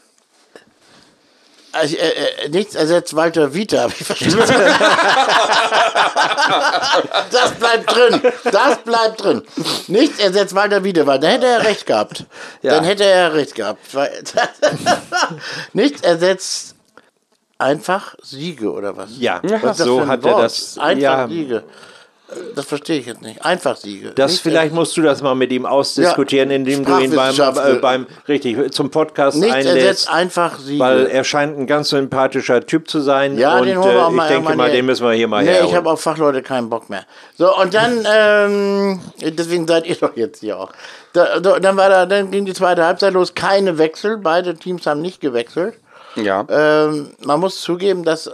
also, äh, äh, nichts ersetzt Walter Wiete, habe ich verstanden. (laughs) das bleibt drin. Das bleibt drin. Nichts ersetzt Walter Wiete, weil da hätte er recht gehabt. Dann hätte er recht gehabt. (laughs) Nichts ersetzt einfach Siege oder was? Ja, das so hat er Wort? das. Einfach ja, Siege. Das verstehe ich jetzt nicht. Einfach Siege. das Nicht vielleicht musst du das mal mit ihm ausdiskutieren, Ja, indem du ihn beim, äh, beim richtig zum Podcast Nichts einlädst. ersetzt einfach Siege. Weil er scheint ein ganz sympathischer Typ zu sein. Ja, und den holen wir auch äh, mal ich denke mal, den müssen wir hier mal Nee, herholen. ich habe auf Fachleute keinen Bock mehr. So, und dann, (laughs) ähm, deswegen seid ihr doch jetzt hier auch. Da, da, dann, war da, dann ging die zweite Halbzeit los, keine Wechsel, beide Teams haben nicht gewechselt. Ja. Ähm, man muss zugeben, dass äh,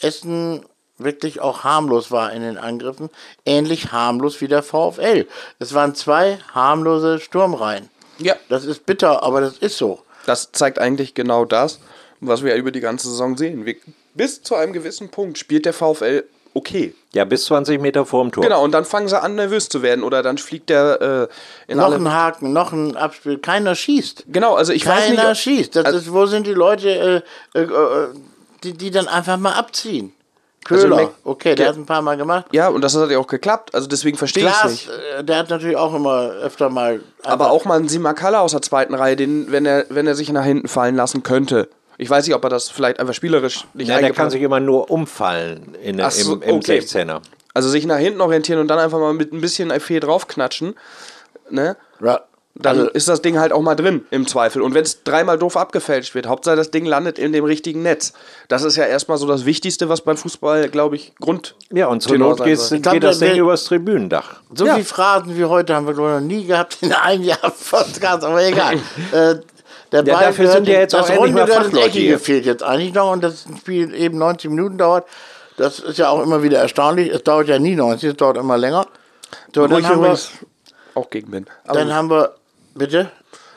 Essen wirklich auch harmlos war in den Angriffen. Ähnlich harmlos wie der VfL. Es waren zwei harmlose Sturmreihen. Ja. Das ist bitter, aber das ist so. Das zeigt eigentlich genau das, was wir ja über die ganze Saison sehen. Wir, bis zu einem gewissen Punkt spielt der VfL okay. ja, bis 20 Meter vorm Tor. Genau, und dann fangen sie an, nervös zu werden. Oder dann fliegt der äh, in Noch alle. ein Haken, noch ein Abspiel. Keiner schießt. Genau, also ich weiß nicht. Keiner schießt. Das Also- ist, wo sind die Leute, äh, äh, äh, die, die dann einfach mal abziehen? Also Köhler, Mac- okay, der hat ein paar Mal gemacht. Ja, und das hat ja auch geklappt. Also deswegen verstehe ich es nicht. äh, der hat natürlich auch immer öfter mal. Aber auch mal ein Simakala aus der zweiten Reihe, den, wenn, er, wenn er sich nach hinten fallen lassen könnte. Ich weiß nicht, ob er das vielleicht einfach spielerisch nicht Ja, der kann sich immer nur umfallen in, so, im, im okay. 16er. Also sich nach hinten orientieren und dann einfach mal mit ein bisschen Effet draufknatschen. Ne? Ja, Dann also, ist das Ding halt auch mal drin, im Zweifel. Und wenn es dreimal doof abgefälscht wird, Hauptsache das Ding landet in dem richtigen Netz. Das ist ja erstmal so das Wichtigste, was beim Fußball, glaube ich, Grund. Ja, und zur Not geht das Ding übers Tribünendach. so ja. viele Phrasen wie heute haben wir noch nie gehabt in einem Jahr (laughs) Podcast, aber egal. (laughs) äh, der Ja, Ball dafür gehört sind ja jetzt auch das endlich Runde Fachleute Eckige hier. fehlt jetzt eigentlich noch und das Spiel eben 90 Minuten dauert. Das ist ja auch immer wieder erstaunlich. Es dauert ja nie 90, es dauert immer länger. So, Wo dann ich haben, wir, auch gegen bin. Aber dann haben wir, bitte?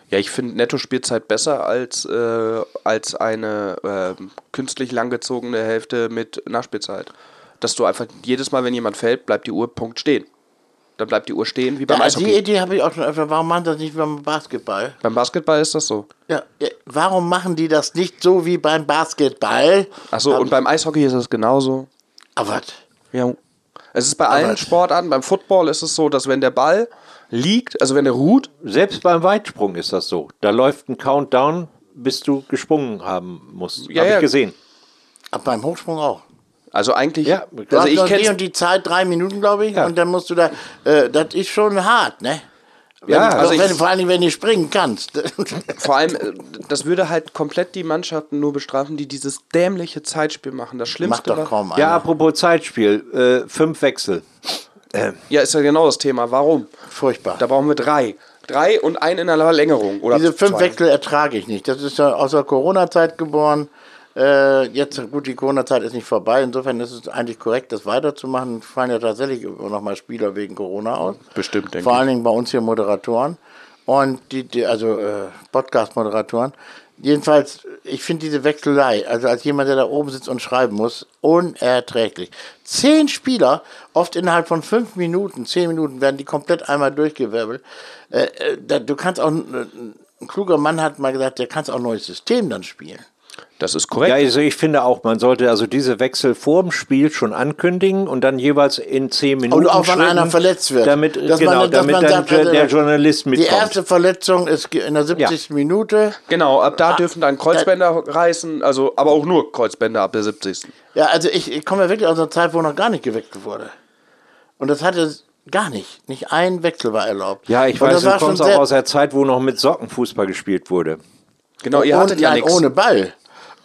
ja, ich finde Netto-Spielzeit besser als, äh, als eine äh, künstlich langgezogene Hälfte mit Nachspielzeit. Dass du einfach jedes Mal, wenn jemand fällt, bleibt die Uhr Punkt stehen. Dann bleibt die Uhr stehen wie beim Ja, Eishockey. die Idee habe ich auch schon öfter. Warum machen das nicht beim Basketball? Beim Basketball ist das so. Ja, ja, warum machen die das nicht so wie beim Basketball? Achso, und beim Eishockey ist es genauso. Ah, was? Ja. Es ist bei allen was? Sportarten, beim Football ist es so, dass wenn der Ball liegt, also wenn er ruht, Selbst beim Weitsprung ist das so. Da läuft ein Countdown, bis du gesprungen haben musst. Ja, Habe ja. ich gesehen. Ab beim Hochsprung auch. also eigentlich, Ja, also ich noch die kenne und die Zeit, drei Minuten, glaube ich, Ja. und dann musst du da, äh, das ist schon hart, ne? Wenn, Ja, also wenn, ich- vor allem, wenn du springen kannst. (laughs) vor allem, äh, das würde halt komplett die Mannschaften nur bestrafen, die dieses dämliche Zeitspiel machen. Das Macht Schlimmste doch war- kaum einer. Ja, apropos Zeitspiel, äh, fünf Wechsel. Ja, ist ja genau das Thema. Warum? Furchtbar. Da brauchen wir drei. Drei und einen in der Verlängerung. Oder Diese fünf zwei. Wechsel ertrage ich nicht. Das ist ja aus der Corona-Zeit geboren. Äh, jetzt, gut, die Corona-Zeit ist nicht vorbei. Insofern ist es eigentlich korrekt, das weiterzumachen. Es fallen ja tatsächlich immer noch mal Spieler wegen Corona aus. Bestimmt, denke Vor ich. allen Dingen bei uns hier Moderatoren. Und die, die also äh, Podcast-Moderatoren. Jedenfalls, ich finde diese Wechselei, also als jemand, der da oben sitzt und schreiben muss, unerträglich. Zehn Spieler, oft innerhalb von fünf Minuten, zehn Minuten, werden die komplett einmal durchgewirbelt. Äh, äh, da, du kannst auch, ein, kluger Mann hat mal gesagt, der kannst auch ein neues System dann spielen. Das ist korrekt. Ja, also ich finde auch, man sollte also diese Wechsel vor dem Spiel schon ankündigen und dann jeweils in zehn Minuten. Und auch wenn einer verletzt wird. Damit, Dass genau, man- dass damit man dann sagt, also, der Journalist Die mitkommt. erste Verletzung ist in der 70. Minute. Genau, ab Ah, da dürfen dann Kreuzbänder reißen, also aber auch nur Kreuzbänder ab der 70. Ja, also ich, ich komme ja wirklich aus einer Zeit, wo noch gar nicht gewechselt wurde. Und das hatte gar nicht. Nicht ein Wechsel war erlaubt. ja, ich Und weiß, das du war schon kommst auch sehr- aus der Zeit, wo noch mit Socken Fußball gespielt wurde. Genau, ihr ohne, hattet ja nichts. ohne Ball.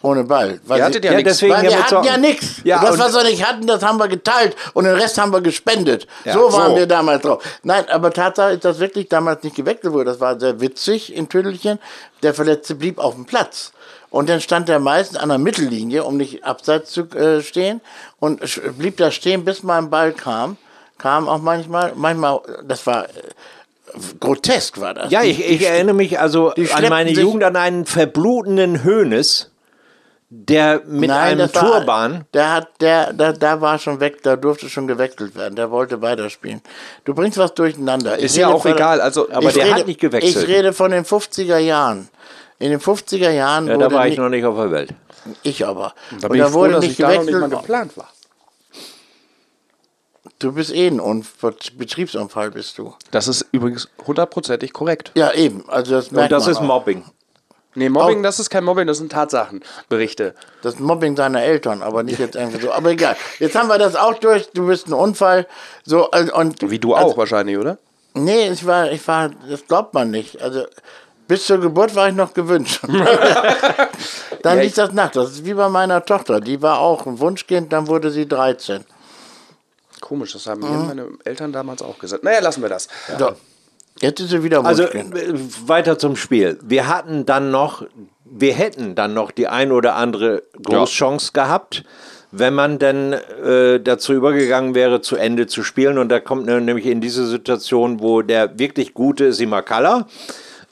Ohne Ball. Weil Ihr hattet ja Ja, nichts. deswegen ja wir hatten ja nichts. Ja, das, was wir nicht hatten, das haben wir geteilt und den Rest haben wir gespendet. so waren so. wir damals drauf. Nein, aber Tatsache ist, dass wirklich damals nicht gewechselt wurde. Das war sehr witzig in Tüdelchen. Der Verletzte blieb auf dem Platz. Und dann stand er meistens an der Mittellinie, um nicht abseits zu äh, stehen. Und blieb da stehen, bis mal ein Ball kam. Kam auch manchmal, manchmal, das war äh, grotesk, war das. Ja, ich, ich erinnere mich also an meine Jugend an einen verblutenden Hönes, der mit einem das war- Turban. Der hat, der, der, da war schon weg, da durfte schon gewechselt werden. Der wollte weiterspielen. Du bringst was durcheinander. Ist ja auch von- egal, also- Aber ich der rede, hat nicht gewechselt. Ich rede von den 50er Jahren. In den 50er Jahren Ja, wurde da war ich noch nicht auf der Welt. ich aber. Da Und bin da ich froh, wurde dass nicht ich da noch nicht mal gewechselt. geplant war. du bist eh ein Unfall, Betriebsunfall bist du. Das ist übrigens hundertprozentig korrekt. Ja, eben. Also das merkt Und das man ist auch. Mobbing. Nee, Mobbing, das ist kein Mobbing, das sind Tatsachenberichte. Das Mobbing deiner Eltern, aber nicht jetzt irgendwie so. Aber egal. Jetzt haben wir das auch durch. Du bist ein Unfall. So, also, und, Wie du auch wahrscheinlich, oder? Nee, ich war, ich war, das glaubt man nicht. Also bis zur Geburt war ich noch gewünscht. (laughs) dann Ja, liegt das nach. Das ist wie bei meiner Tochter. Die war auch ein Wunschkind, dann wurde sie 13. Komisch, das haben Mhm. mir meine Eltern damals auch gesagt. Naja, lassen wir das. So. Jetzt ist sie wieder Also Wunschkind. äh, weiter zum Spiel. Wir hatten dann noch, wir hätten dann noch die ein oder andere Großchance gehabt, wenn man denn äh, dazu übergegangen wäre, zu Ende zu spielen. Und da kommt ne- nämlich in diese Situation, wo der wirklich gute Simakala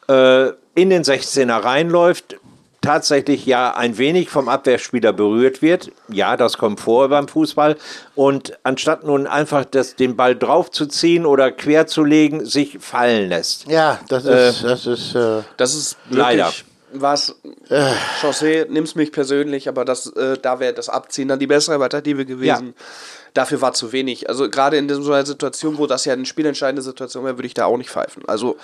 äh, in den 16er reinläuft, tatsächlich ja ein wenig vom Abwehrspieler berührt wird. Ja, das kommt vor beim Fußball. Und anstatt nun einfach das, den Ball draufzuziehen oder quer zu legen, sich fallen lässt. ja, das ist, das ist, äh, Das ist Leider. was. Chaussee, nimm's mich persönlich, aber das, äh, da wäre das Abziehen dann die bessere Alternative gewesen. Dafür war zu wenig. Also gerade in so einer Situation, wo das ja eine spielentscheidende Situation wäre, würde ich da auch nicht pfeifen. Also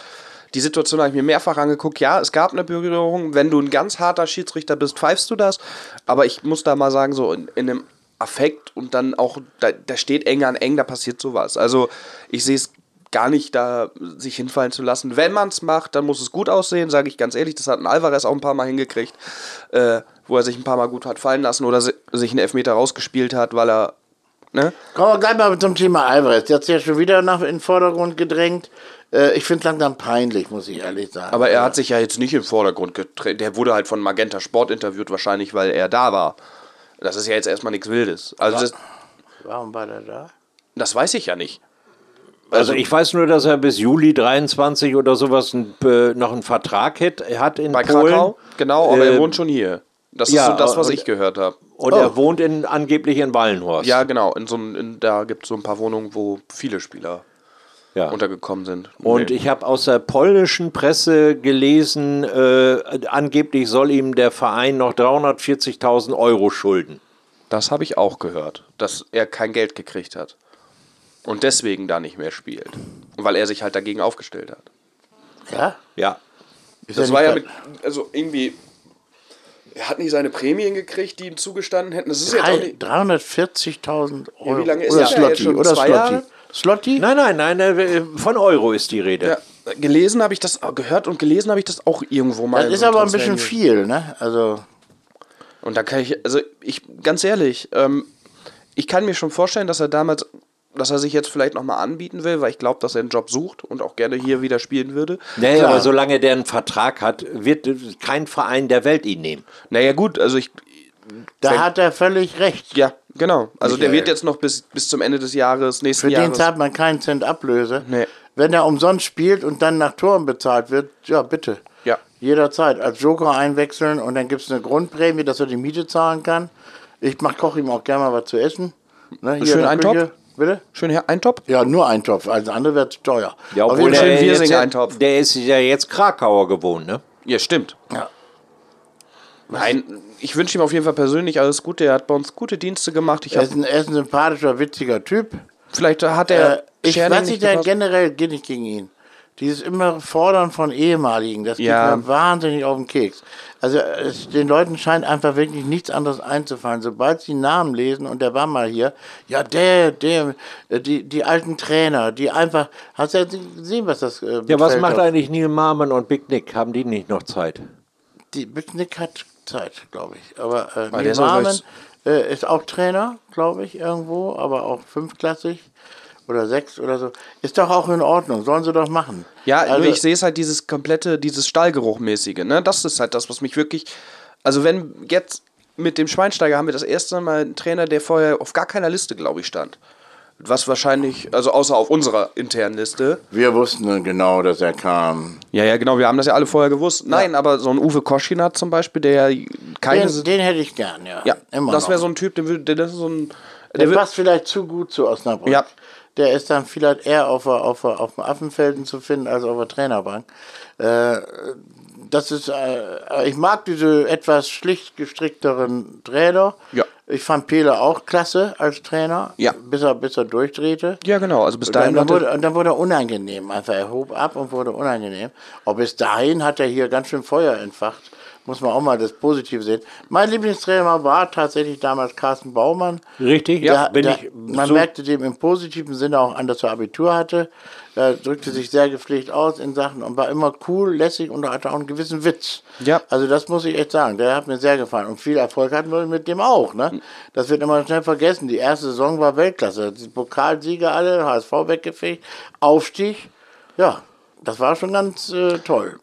die Situation habe ich mir mehrfach angeguckt. Ja, es gab eine Berührung. Wenn du ein ganz harter Schiedsrichter bist, pfeifst du das. Aber ich muss da mal sagen, so in, in einem Affekt und dann auch, da, da steht eng an eng, da passiert sowas. Also ich sehe es gar nicht da sich hinfallen zu lassen. Wenn man es macht, dann muss es gut aussehen, sage ich ganz ehrlich. Das hat ein Alvarez auch ein paar Mal hingekriegt, äh, wo er sich ein paar Mal gut hat fallen lassen oder si sich einen Elfmeter rausgespielt hat, weil er. Ne? Kommen wir gleich mal zum Thema Alvarez. Der hat sich ja schon wieder nach in den Vordergrund gedrängt. Äh, ich finde es langsam peinlich, muss ich ehrlich sagen. Aber er hat sich ja jetzt nicht im Vordergrund gedreht. Der wurde halt von Magenta Sport interviewt, wahrscheinlich, weil er da war. Das ist ja jetzt erstmal nichts Wildes. Also das, Warum war der da? das weiß ich ja nicht. Also ich weiß nur, dass er bis Juli 23 oder sowas ein, äh, noch einen Vertrag hat, hat in Bei Polen. Krakau? Genau, aber er Ähm, wohnt schon hier. Das ist ja, so das, was und- ich gehört habe. Und er wohnt in, angeblich in Wallenhorst. Ja, genau. In so, ein- in, da gibt es so ein paar Wohnungen, wo viele Spieler ja. untergekommen sind. Und Nee. ich habe aus der polnischen Presse gelesen, äh, angeblich soll ihm der Verein noch 340.000 Euro schulden. Das habe ich auch gehört, dass er kein Geld gekriegt hat. Und deswegen da nicht mehr spielt. Weil er sich halt dagegen aufgestellt hat. Ja? Ja. Ist Das war ja mit, also irgendwie, er hat nicht seine Prämien gekriegt, die ihm zugestanden hätten. Das ist jetzt Drei- nicht, 340.000 Euro. wie lange ist oder ja jetzt schon? oder Zwei Slotty. Slotty? Nein, nein, nein, äh, von Euro ist die Rede. ja, gelesen habe ich das, gehört und gelesen habe ich das auch irgendwo mal. Das ist aber ein bisschen viel, ne? Also, Und da kann ich, also ich, ganz ehrlich, ähm, ich kann mir schon vorstellen, dass er damals, dass er sich jetzt vielleicht nochmal anbieten will, weil ich glaube, dass er einen Job sucht und auch gerne hier wieder spielen würde. Nee, Klar. aber solange der einen Vertrag hat, wird kein Verein der Welt ihn nehmen. Naja, gut, also ich, da Wenn- hat er völlig recht. ja, genau. Also der Michael. wird jetzt noch bis, bis zum Ende des Jahres, nächsten Für den Jahres. zahlt man keinen Cent Ablöse. Nee. Wenn er umsonst spielt und dann nach Toren bezahlt wird, ja, bitte. Ja. Jederzeit. Als Joker einwechseln und dann gibt es eine Grundprämie, dass er die Miete zahlen kann. Ich mach, koche ihm auch gerne mal was zu essen. Ne, hier Schön in der Eintopf? Küche. Bitte? Schön her, ein Top. Ja, nur ein Topf. Alles andere wird teuer. Ja, obwohl schön der, Wirsing jetzt Eintopf. der ist ja jetzt Krakauer gewohnt, ne? Ja, stimmt. Ja. Nein, ich wünsche ihm auf jeden Fall persönlich alles Gute. Er hat bei uns gute Dienste gemacht. Ich Er ist, ein, er ist ein sympathischer, witziger Typ. vielleicht hat Äh, er ich Scherning weiß nicht, nicht generell geht nicht gegen ihn. Dieses immer Fordern von Ehemaligen, das geht Ja. mir wahnsinnig auf den Keks. Also es, den Leuten scheint einfach wirklich nichts anderes einzufallen. Sobald sie Namen lesen und der war mal hier, ja der, der, äh, die, die alten Trainer, die einfach, hast du ja gesehen, was das äh, Ja, was macht auf- eigentlich Neil Marmon und Big Nick? Haben die nicht noch Zeit? Die Nick hat Zeit, glaube ich. Aber äh, der Neil ist Marmon gleich- äh, ist auch Trainer, glaube ich, irgendwo, aber auch fünfklassig oder sechs oder so. Ist doch auch in Ordnung, sollen sie doch machen. Ja, also, ich sehe es halt dieses komplette, dieses Stallgeruchmäßige, ne? Das ist halt das, was mich wirklich. Also wenn jetzt mit dem Schweinsteiger haben wir das erste Mal einen Trainer, der vorher auf gar keiner Liste, glaube ich, stand. Was wahrscheinlich, also außer auf unserer internen Liste. Wir wussten genau, dass er kam. Ja, ja, genau, wir haben das ja alle vorher gewusst. Nein, aber so ein Uwe Koschinat zum Beispiel, der ja keine. Den, den hätte ich gern, ja. ja, immer das wäre so ein Typ, der würde, der, so ein. Der, Der passt vielleicht zu gut zu Osnabrück. Ja. Der ist dann vielleicht eher auf, auf, auf dem Affenfelden zu finden als auf der Trainerbank. Äh, das ist, äh, ich mag diese etwas schlicht gestrickteren Trainer. Ja. Ich fand Pele auch klasse als Trainer, Ja. bis, er, bis er durchdrehte. ja, genau, also bis Dann, dahin. dann, hatte- wurde, und dann wurde er unangenehm. Einfach, er hob ab und wurde unangenehm. Aber bis dahin hat er hier ganz schön Feuer entfacht. Muss man auch mal das Positive sehen. Mein Lieblingstrainer war tatsächlich damals Carsten Baumann. Richtig? Ja, bin der, ich man so, merkte dem im positiven Sinne auch an, dass er Abitur hatte. Er drückte sich sehr gepflegt aus in Sachen und war immer cool, lässig und hatte auch einen gewissen Witz. Ja. Also das muss ich echt sagen. Der hat mir sehr gefallen. Und viel Erfolg hatten wir mit dem auch. Ne? Das wird immer schnell vergessen. Die erste Saison war Weltklasse. Die Pokalsieger alle, HSV weggefegt, Aufstieg. Ja, das war schon ganz äh, toll.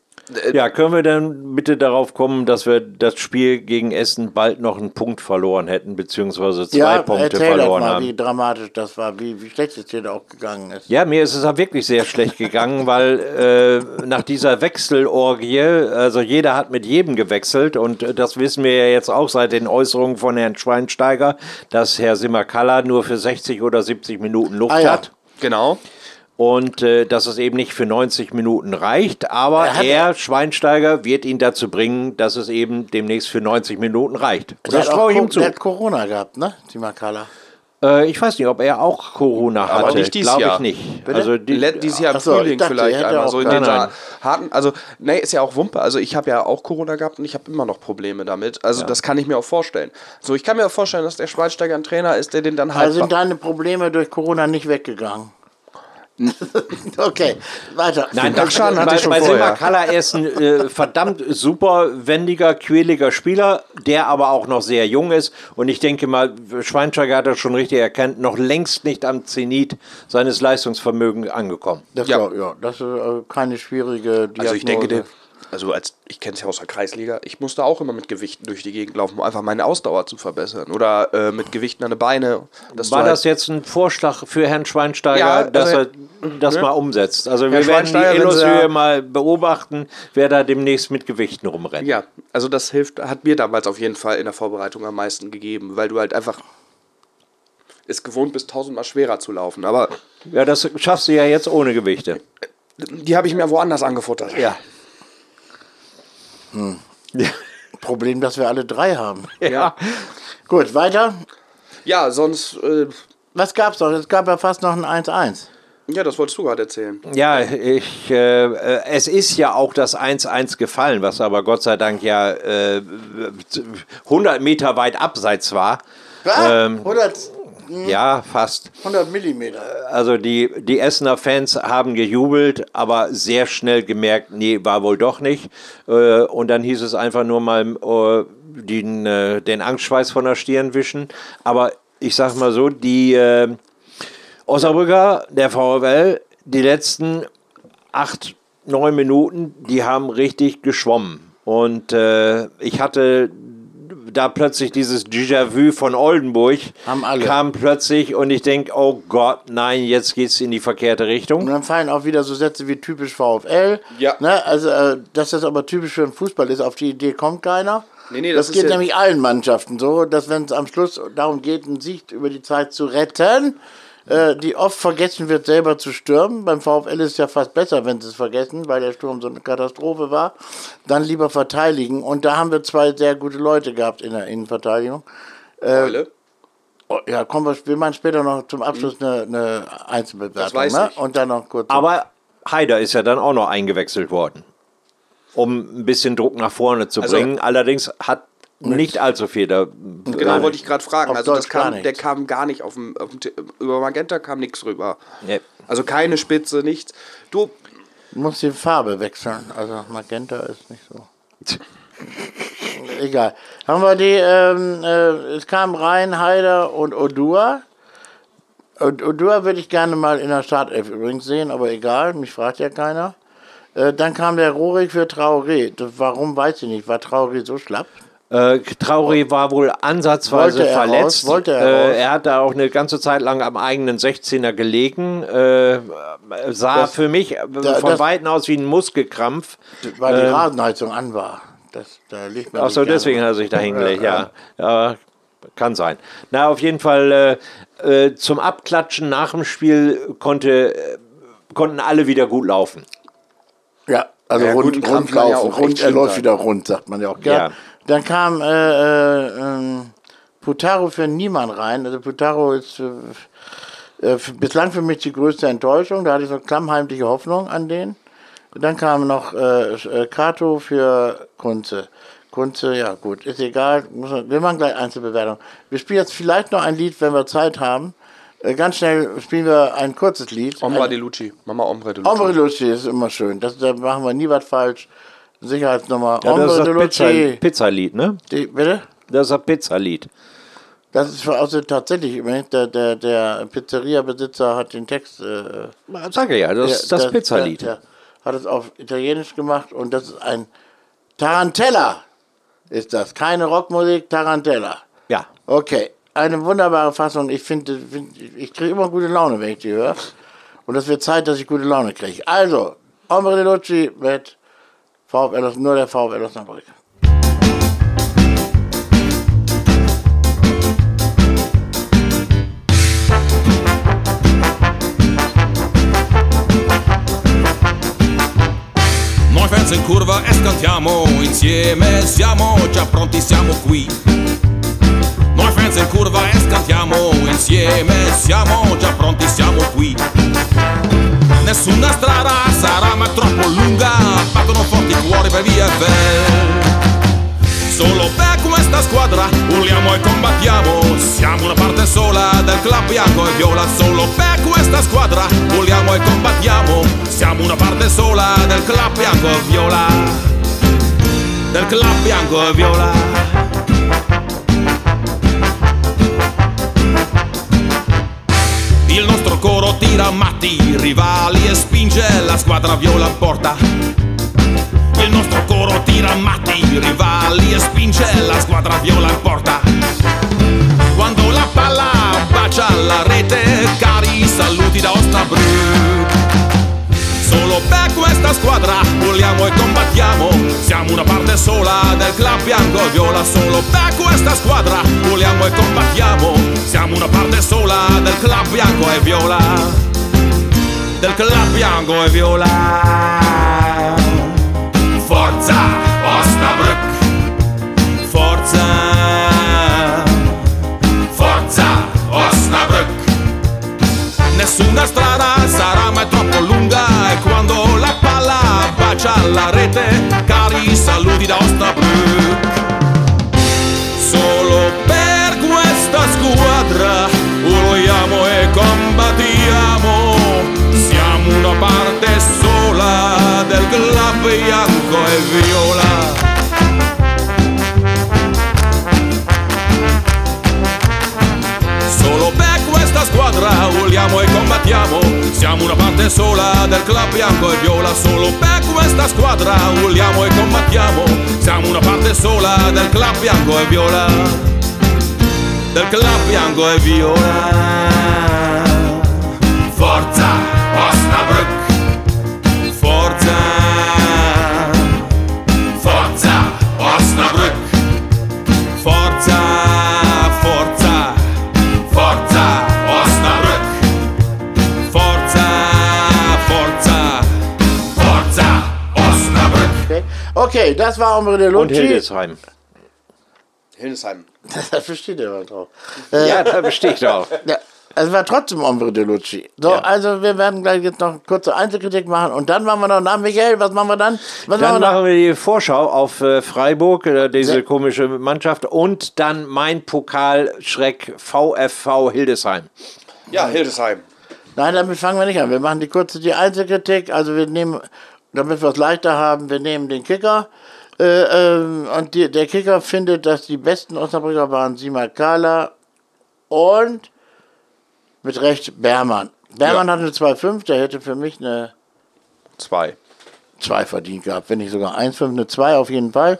Ja, können wir dann bitte darauf kommen, dass wir das Spiel gegen Essen bald noch einen Punkt verloren hätten, beziehungsweise zwei ja, Punkte erzähl das verloren mal, haben? wie dramatisch das war, wie, wie schlecht es dir da auch gegangen ist. Ja, mir ist es auch wirklich sehr schlecht gegangen, (laughs) weil äh, nach dieser Wechselorgie, also jeder hat mit jedem gewechselt und äh, das wissen wir ja jetzt auch seit den Äußerungen von Herrn Schweinsteiger, dass Herr Simmerkalla nur für 60 oder 70 Minuten Luft Ah, ja. hat. Genau. Und äh, dass es eben nicht für 90 Minuten reicht, aber Er er, Schweinsteiger, wird ihn dazu bringen, dass es eben demnächst für 90 Minuten reicht. Und das traue ich ihm zu. Der hat Corona gehabt, ne? Simakala. Äh, ich weiß nicht, ob er auch Corona hatte. Aber nicht dieses Glaube ich Jahr. nicht. Bitte? Also die, Dieses Jahr im so, ich Frühling dachte, vielleicht einmal so in den harten. Also, nee, ist ja auch Wumpe. Also, ich habe ja auch Corona gehabt und ich habe immer noch Probleme damit. Also, das kann ich mir auch vorstellen. So, ich kann mir auch vorstellen, dass der Schweinsteiger ein Trainer ist, der den dann halt. Also sind deine Probleme durch Corona nicht weggegangen? (laughs) okay, weiter. Nein, Dachschaden hatte bei, ich schon bei vorher. Er ist ein äh, verdammt super, wendiger, quäliger Spieler, der aber auch noch sehr jung ist. Und ich denke mal, Schweinsteiger hat das schon richtig erkannt, noch längst nicht am Zenit seines Leistungsvermögens angekommen. Das, Ja. ja. ja, das ist äh, keine schwierige Diagnose. Also ich denke, der, also als ich kenne es ja aus der Kreisliga, ich musste auch immer mit Gewichten durch die Gegend laufen, um einfach meine Ausdauer zu verbessern. Oder äh, mit Gewichten an die Beine. War du das halt, jetzt ein Vorschlag für Herrn Schweinsteiger, Ja, dass also, er das ne? mal umsetzt? Also wir Herr werden die ja- mal beobachten, wer da demnächst mit Gewichten rumrennt. Ja, also das hilft, hat mir damals auf jeden Fall in der Vorbereitung am meisten gegeben, weil du halt einfach es gewohnt bist, tausendmal schwerer zu laufen. Aber Ja, das schaffst du ja jetzt ohne Gewichte. die habe ich mir woanders angefuttert. Ja. Problem, dass wir alle drei haben. Ja. Gut, weiter. Ja, sonst, äh, Was gab's doch? Es gab ja fast noch ein 1-1. Ja, das wolltest du gerade erzählen. Ja, ich, äh, es ist ja auch das 1-1 gefallen, was aber Gott sei Dank ja äh, 100 Meter weit abseits war. Ähm, 100, Ja, fast. 100 Millimeter. Also die, die Essener Fans haben gejubelt, aber sehr schnell gemerkt, nee, war wohl doch nicht. Äh, Und dann hieß es einfach nur mal äh, den, äh, den Angstschweiß von der Stirn wischen. Aber ich sag mal so, die Osnabrücker, der VfL, die letzten acht, neun Minuten, die haben richtig geschwommen. Und äh, ich hatte da plötzlich dieses Déjà-vu von Oldenburg Haben alle. kam plötzlich und ich denke, oh Gott, nein, jetzt geht's in die verkehrte Und Richtung. dann fallen auch wieder so Sätze wie typisch VfL. Ja. Ne? Also, äh, dass das aber typisch für den Fußball ist, auf die Idee kommt keiner. Nee, nee, das, das geht ja- nämlich allen Mannschaften so, dass wenn es am Schluss darum geht, einen Sieg über die Zeit zu retten, äh, die oft vergessen wird, selber zu stürmen. Beim VfL ist es ja fast besser, wenn sie es vergessen, weil der Sturm so eine Katastrophe war. Dann lieber verteidigen. Und da haben wir zwei sehr gute Leute gehabt in der Innenverteidigung. Eule. Oh, ja, kommen wir, wir machen später noch zum Abschluss eine, eine Einzelbewertung. Ne? Und dann noch kurz. Aber Haider ist ja dann auch noch eingewechselt worden, um ein bisschen Druck nach vorne zu Also- bringen. Allerdings hat nicht allzu viel da. Genau, wollte ich gerade fragen. Auf Also das Deutsch kam, der kam gar nicht auf dem, auf dem über Magenta kam nichts rüber. Nee. Also keine Spitze, nichts. Du, muss die Farbe wechseln. Also Magenta ist nicht so. Egal. Haben wir die, ähm, äh, es kam rein Haider und Odua. Und Odua würde ich gerne mal in der Startelf übrigens sehen, aber egal, mich fragt ja keiner. Äh, dann kam der Rohrig für Traoré. Das, warum weiß ich nicht. War Traoré so schlapp? Äh, Traoré war wohl ansatzweise er verletzt. raus? Er äh, er hat da auch eine ganze Zeit lang am eigenen 16er gelegen. Äh, sah Das- für mich äh, da- von Weitem aus wie ein Muskelkrampf. Weil die Ähm, Rasenheizung an war. Das, da liegt man Ach so, gerne deswegen hat er sich da hingelegt, ja. ja. Kann sein. Na, auf jeden Fall äh, äh, zum Abklatschen nach dem Spiel konnte, äh, konnten alle wieder gut laufen. Ja, also Ja, rund, Krampf kann ja rund, er läuft wieder rund, sagt man ja auch. Ja. Ja. Dann kam äh, äh, ähm, Putaro für Niemann rein. Also Putaro ist äh, äh, bislang für mich die größte Enttäuschung. Da hatte ich so klammheimliche Hoffnung an den. Dann kam noch äh, äh, Kato für Kunze. Kunze, ja gut, ist egal. Wir machen gleich Einzelbewertung. Wir spielen jetzt vielleicht noch ein Lied, wenn wir Zeit haben. Ganz schnell spielen wir ein kurzes Lied. Ombra ein, de Lucci. Mama Ombre de Lucci. Ombre Luci ist immer schön. Das, da machen wir nie was falsch. Sicherheitsnummer. Ja, das ist das Pizza. Pizzalied, ne? Die, bitte? Das ist das Pizzalied. Das ist also tatsächlich, der, der, der Pizzeria-Besitzer hat den Text. Äh, Sag ja, das ist das, Pizzalied. Der, der hat es auf Italienisch gemacht und das ist ein Tarantella. Ist das. Keine Rockmusik, Tarantella. Ja. Okay, eine wunderbare Fassung. Ich finde, find, ich kriege immer gute Laune, wenn ich die höre. Und es wird Zeit, dass ich gute Laune kriege. Also, Ombre de Lucci mit VfL, nur der VfL Osnabrück. Noi fans in curva e scantiamo insieme, siamo già pronti, siamo qui. Fans in curva e scantiamo insieme, siamo già pronti, siamo qui. Nessuna strada sarà mai troppo lunga, battono forti cuori per via VFL. Solo per questa squadra urliamo e combattiamo. Siamo una parte sola del club bianco e viola. Solo per questa squadra urliamo e combattiamo. Siamo una parte sola del club bianco e viola. Del club bianco e viola Il nostro coro tira matti i rivali e spinge la squadra viola in porta il nostro coro tira matti i rivali e spinge la squadra viola in porta. Quando la palla bacia la rete, cari saluti da Osnabrück. Solo per questa squadra vogliamo e combattiamo, siamo una parte sola del club bianco e viola. Solo per questa squadra vogliamo e combattiamo, siamo una parte sola del club bianco e viola. Del club bianco e viola. Forza dalla rete, cari saluti da Osnabrück. Solo per questa squadra urliamo e combattiamo. Siamo una parte sola del club bianco e viola. Solo per questa squadra urliamo e combattiamo. Siamo una parte sola del club bianco e viola. Solo per questa squadra urliamo e combattiamo. Siamo una parte sola del club bianco e viola. Del club bianco e viola. Forza Okay, das war Ombre de Und Lucci. Hildesheim. Hildesheim. (laughs) da versteht ihr mal drauf. Äh, Ja, da bestehe ich drauf. (laughs) Ja, es war trotzdem Ombre de Lucci. So, also wir werden gleich jetzt noch eine kurze Einzelkritik machen und dann machen wir noch, na Michael, was machen wir dann? Was Dann machen wir machen wir die Vorschau auf äh, Freiburg, äh, diese Ja. komische Mannschaft, und dann mein Pokalschreck VfV Hildesheim. Ja, Hildesheim. Nein, damit fangen wir nicht an. Wir machen die kurze die Einzelkritik. Also wir nehmen, damit wir es leichter haben, wir nehmen den Kicker. Äh, ähm, und die, der Kicker findet, dass die besten Osnabrücker waren Sima Kala und mit Recht Bermann. Bermann hat eine 2,5, der hätte für mich eine Zwei. 2 verdient gehabt, wenn nicht sogar 1,5, eine 2 auf jeden Fall.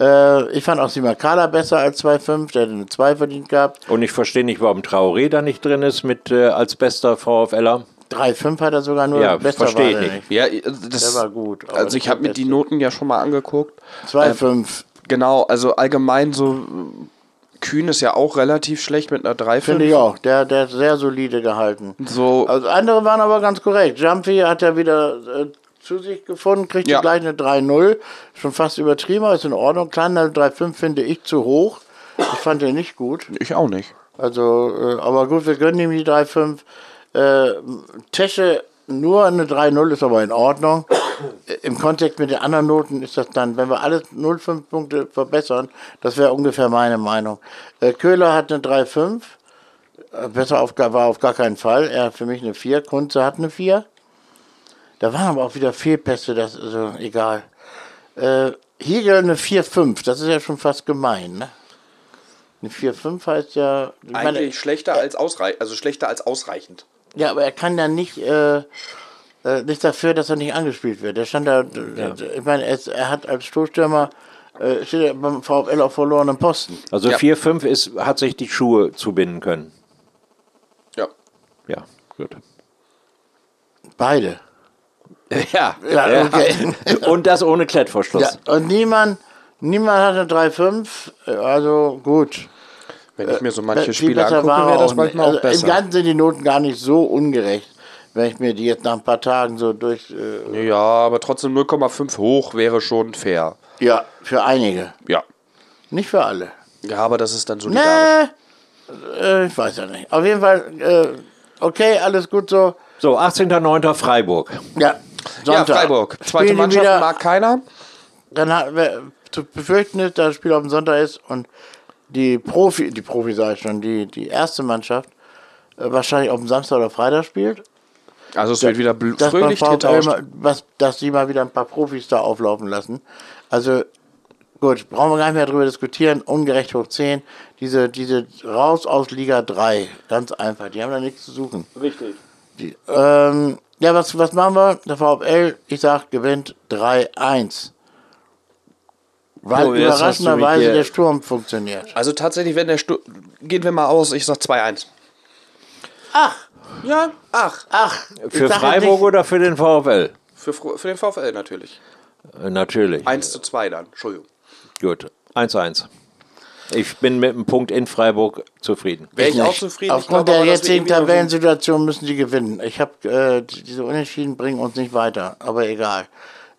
Äh, ich fand auch Sima Kala besser als 2,5, der hätte eine 2 verdient gehabt. Und ich verstehe nicht, warum Traoré da nicht drin ist mit äh, als bester VfLer. 3,5 hat er sogar nur, Ja, besser verstehe ich nicht. Ja, das, Der war gut. Also ich habe mir die. Noten ja schon mal angeguckt. 2,5. Genau, also allgemein so äh, Kühn ist ja auch relativ schlecht mit einer 3 Finde ich auch. Der, der hat sehr solide gehalten. So, Also andere waren aber ganz korrekt. Jumpy hat ja wieder äh, zu sich gefunden, kriegt Ja. gleich eine 3-0. Schon fast übertrieben, aber ist in Ordnung. Kleiner 3-5 finde ich zu hoch. Ich fand den nicht gut. ich auch nicht. Also, äh, aber gut, wir gönnen ihm die 3-5. Äh, Tesche nur eine 3-0 ist aber in Ordnung. Äh, Im Kontext mit den anderen Noten ist das dann, wenn wir alles 0,5 Punkte verbessern, das wäre ungefähr meine Meinung. Äh, Köhler hat eine 3-5. Äh, Besser auf, war auf gar keinen Fall. Er hat für mich eine 4. Kunze hat eine 4. Da waren aber auch wieder Fehlpässe, das ist also egal. Äh, Hiegel eine 4-5, das ist ja schon fast gemein, ne? Eine 4-5 heißt ja. ich meine, Eigentlich schlechter als ausreichend, also schlechter als ausreichend. Ja, aber er kann ja nicht, äh, äh, nicht dafür, dass er nicht angespielt wird. Der stand da, äh, ich meine, er, er hat als Stoßstürmer, äh, steht er beim VfL auf verlorenem Posten. Also Ja. 4-5 ist, hat sich die Schuhe zubinden können. Ja. Ja, gut. Beide. Ja, Ja, okay. (laughs) Und das ohne Klettverschluss. Ja, und niemand, niemand hat eine 3-5, äh, also gut. Wenn ich mir so manche Viel Spiele besser angucke, wäre das manchmal nicht. auch Also Im besser. Ganzen sind die Noten gar nicht so ungerecht, wenn ich mir die jetzt nach ein paar Tagen so durch. Äh, Ja, aber trotzdem 0,5 hoch wäre schon fair. ja, für einige. Ja. Nicht für alle. Ja, aber das ist dann solidarisch. Nee, äh, ich weiß ja nicht. Auf jeden Fall, äh, okay, alles gut so. So, 18.09. Freiburg. Ja, Ja, Sonntag. Freiburg. Zweite Spielen Mannschaft mag keiner. Dann hat, wer, zu befürchten ist, dass das Spiel auf dem Sonntag ist und die Profi, die Profi sage ich schon, die, die erste Mannschaft äh, wahrscheinlich auf dem Samstag oder Freitag spielt. Also es wird wieder dass, fröhlich getauscht. mal, was, dass sie mal wieder ein paar Profis da auflaufen lassen. Also gut, brauchen wir gar nicht mehr drüber diskutieren. Ungerecht hoch 10. Diese, diese raus aus Liga 3. Ganz einfach. Die haben da nichts zu suchen. Richtig. Die, ähm, ja, was, was machen wir? Der VfL, ich sag, gewinnt 3-1. Weil So, überraschenderweise der Sturm funktioniert. Also tatsächlich, wenn der Stu gehen wir mal aus, ich sag 2-1. Ach, Ja, ach. ach. ich Für Freiburg nicht- oder für den VfL? Für, für den VfL natürlich. Äh, natürlich. 1 zu 2 dann, Entschuldigung. Gut. 1-1. Ich bin mit dem Punkt in Freiburg zufrieden. Wäre ich, nicht. auch zufrieden. Ich Aufgrund der jetzigen Tabellensituation müssen sie gewinnen. Ich habe äh, die- diese Unentschieden bringen uns nicht weiter, aber egal.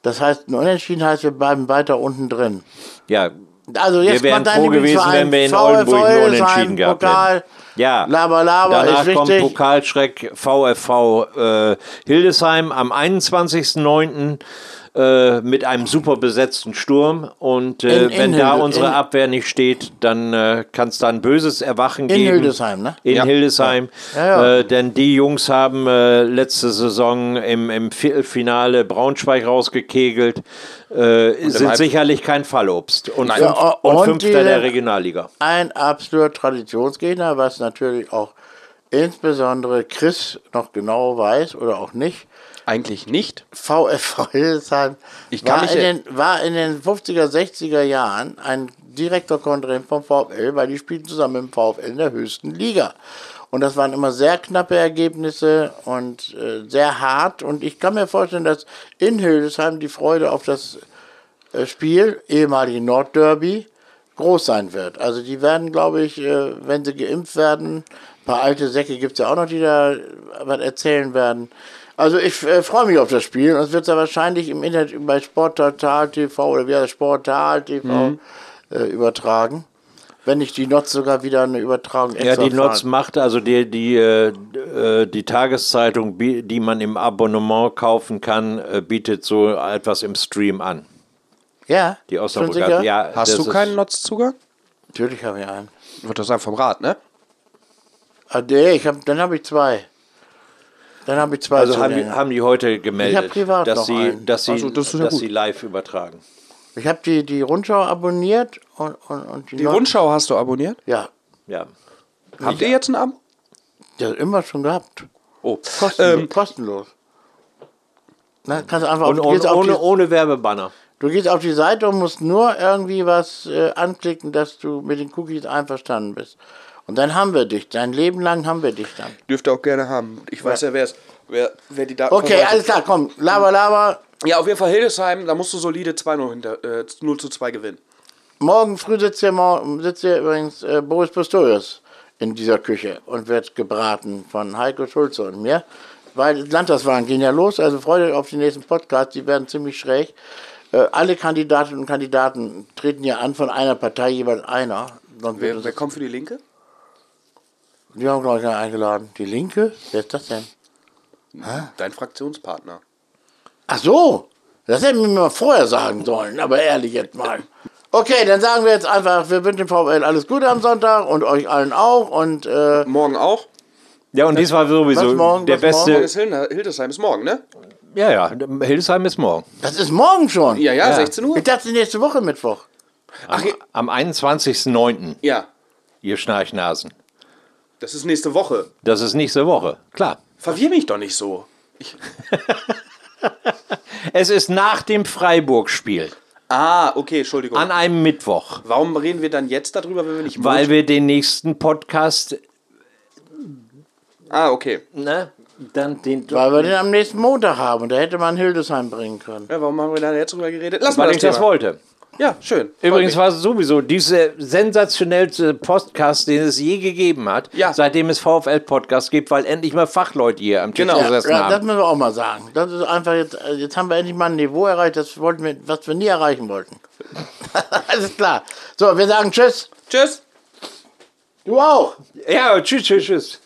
Das heißt, ein Unentschieden heißt, wir bleiben weiter unten drin. Ja, Also jetzt wären mal dein froh gewesen, wenn wir in Oldenburg Hildesheim, Unentschieden gehabt hätten. Ja. Laber, Laber Danach kommt wichtig. Pokalschreck VfV äh, Hildesheim am 21.09. äh, mit einem super besetzten Sturm. Und äh, In- in wenn da Hilde- unsere in- Abwehr nicht steht, dann äh, kann es da ein böses Erwachen In geben. Hildesheim, ne? In Hildesheim. Ja, ja. Äh, denn die Jungs haben äh, letzte Saison im, im Viertelfinale Braunschweig rausgekegelt. Äh, sind sicherlich kein Fallobst. Und, Nein. Ja, und, und Fünfter der Regionalliga. Ein absoluter Traditionsgegner, was natürlich auch insbesondere Chris noch genau weiß oder auch nicht. Eigentlich nicht. VfV Hildesheim Ich war, in den, war in den 50er, 60er Jahren ein direkter Konkurrent vom VfL, weil die spielten zusammen dem VfL in der höchsten Liga. Und das waren immer sehr knappe Ergebnisse und äh, sehr hart. Und ich kann mir vorstellen, dass in Hildesheim die Freude auf das äh, Spiel, ehemalige Nordderby, groß sein wird. Also die werden, glaube ich, äh, wenn sie geimpft werden, paar alte Säcke gibt es ja auch noch, die da was erzählen werden. Also ich äh, freue mich auf das Spiel und es wird ja wahrscheinlich im Internet bei Sporttotal TV oder wie heißt das, Sportal TV äh, übertragen. Wenn nicht die Notz sogar wieder eine Übertragung Ja, extra die Notz macht also die, die, äh, äh, die Tageszeitung, die man im Abonnement kaufen kann, äh, bietet so etwas im Stream an. Ja, Die Osnabrücker. Ja, Hast das du keinen Notz-Zugang? Natürlich habe ich einen. Wird das sein vom Rad, ne? Ah, nee, ich hab, dann habe ich zwei. Dann habe ich zwei Also haben die, haben die heute gemeldet, privat dass, sie, einen. dass, sie, Also, das ja dass gut. sie live übertragen. Ich habe die, die Rundschau abonniert und, und, und die, Die Nord- Rundschau hast du abonniert? Ja, Ja. Habt ihr jetzt ein Abo? hat immer schon gehabt. Oh. Kostenlos. Ähm, kostenlos. Na, kannst einfach Und, auf, und gehst auf ohne, die, ohne Werbebanner. du gehst auf die Seite und musst nur irgendwie was äh, anklicken, dass du mit den Cookies einverstanden bist. Und dann haben wir dich. Dein Leben lang haben wir dich dann. dürft ihr auch gerne haben. Ich weiß ja, wer es. Wer, wer die Daten Okay, alles klar, komm. Laber, laber. Ja, auf jeden Fall Hildesheim, da musst du solide 2-0 hinter, äh, 0 zu 2 gewinnen. Morgen früh sitzt hier, sitzt hier übrigens äh, Boris Pistorius in dieser Küche und wird gebraten von Heiko Schulze und mir. Weil Landtagswahlen gehen ja los, also freut euch auf die nächsten Podcasts, die werden ziemlich schräg. Äh, alle Kandidatinnen und Kandidaten treten ja an von einer Partei, jeweils einer. Wer, wer kommt für die Linke? Die haben, glaube ich, noch eingeladen. Die Linke? Wer ist das denn? Dein Fraktionspartner. Ach so, das hätten wir mir mal vorher sagen sollen, aber ehrlich jetzt mal. Okay, dann sagen wir jetzt einfach, wir wünschen dem VfL alles Gute am Sonntag und euch allen auch und äh, Morgen auch. Ja, und dies war sowieso Was morgen, der was morgen? Morgen beste. ist Hilde- Hildesheim, ist morgen, ne? Ja, ja, Hildesheim ist morgen. das ist morgen schon. Ja, ja, Ja. 16 Uhr. Ich dachte nächste Woche Mittwoch. Ach, ja. Am 21.09. ja, Ihr Schnarchnasen. Das ist nächste Woche. Das ist nächste Woche. Klar. Verwirr mich doch nicht so. Ich, (laughs) Es ist nach dem Freiburg-Spiel. ah, okay, Entschuldigung. An einem Mittwoch. Warum reden wir dann jetzt darüber, wenn wir nicht Weil wir den nächsten Podcast. Ah, okay. Ne? Dann den. Weil wir den am nächsten Montag haben und da hätte man Hildesheim bringen können. Ja, warum haben wir da jetzt drüber geredet? Lass mal weil das ich das Thema. wollte. Ja, schön. Übrigens war es sowieso dieser sensationellste Podcast, den es je gegeben hat, Ja. seitdem es VfL-Podcast gibt, weil endlich mal Fachleute hier am Tisch Genau. Ja, gesessen ja, das haben. müssen wir auch mal sagen. Das ist einfach jetzt, äh, jetzt haben wir endlich mal ein Niveau erreicht, das wollten wir, was wir nie erreichen wollten. (laughs) Alles klar. So, wir sagen Tschüss. Tschüss. Du auch. Ja, tschüss, tschüss, tschüss.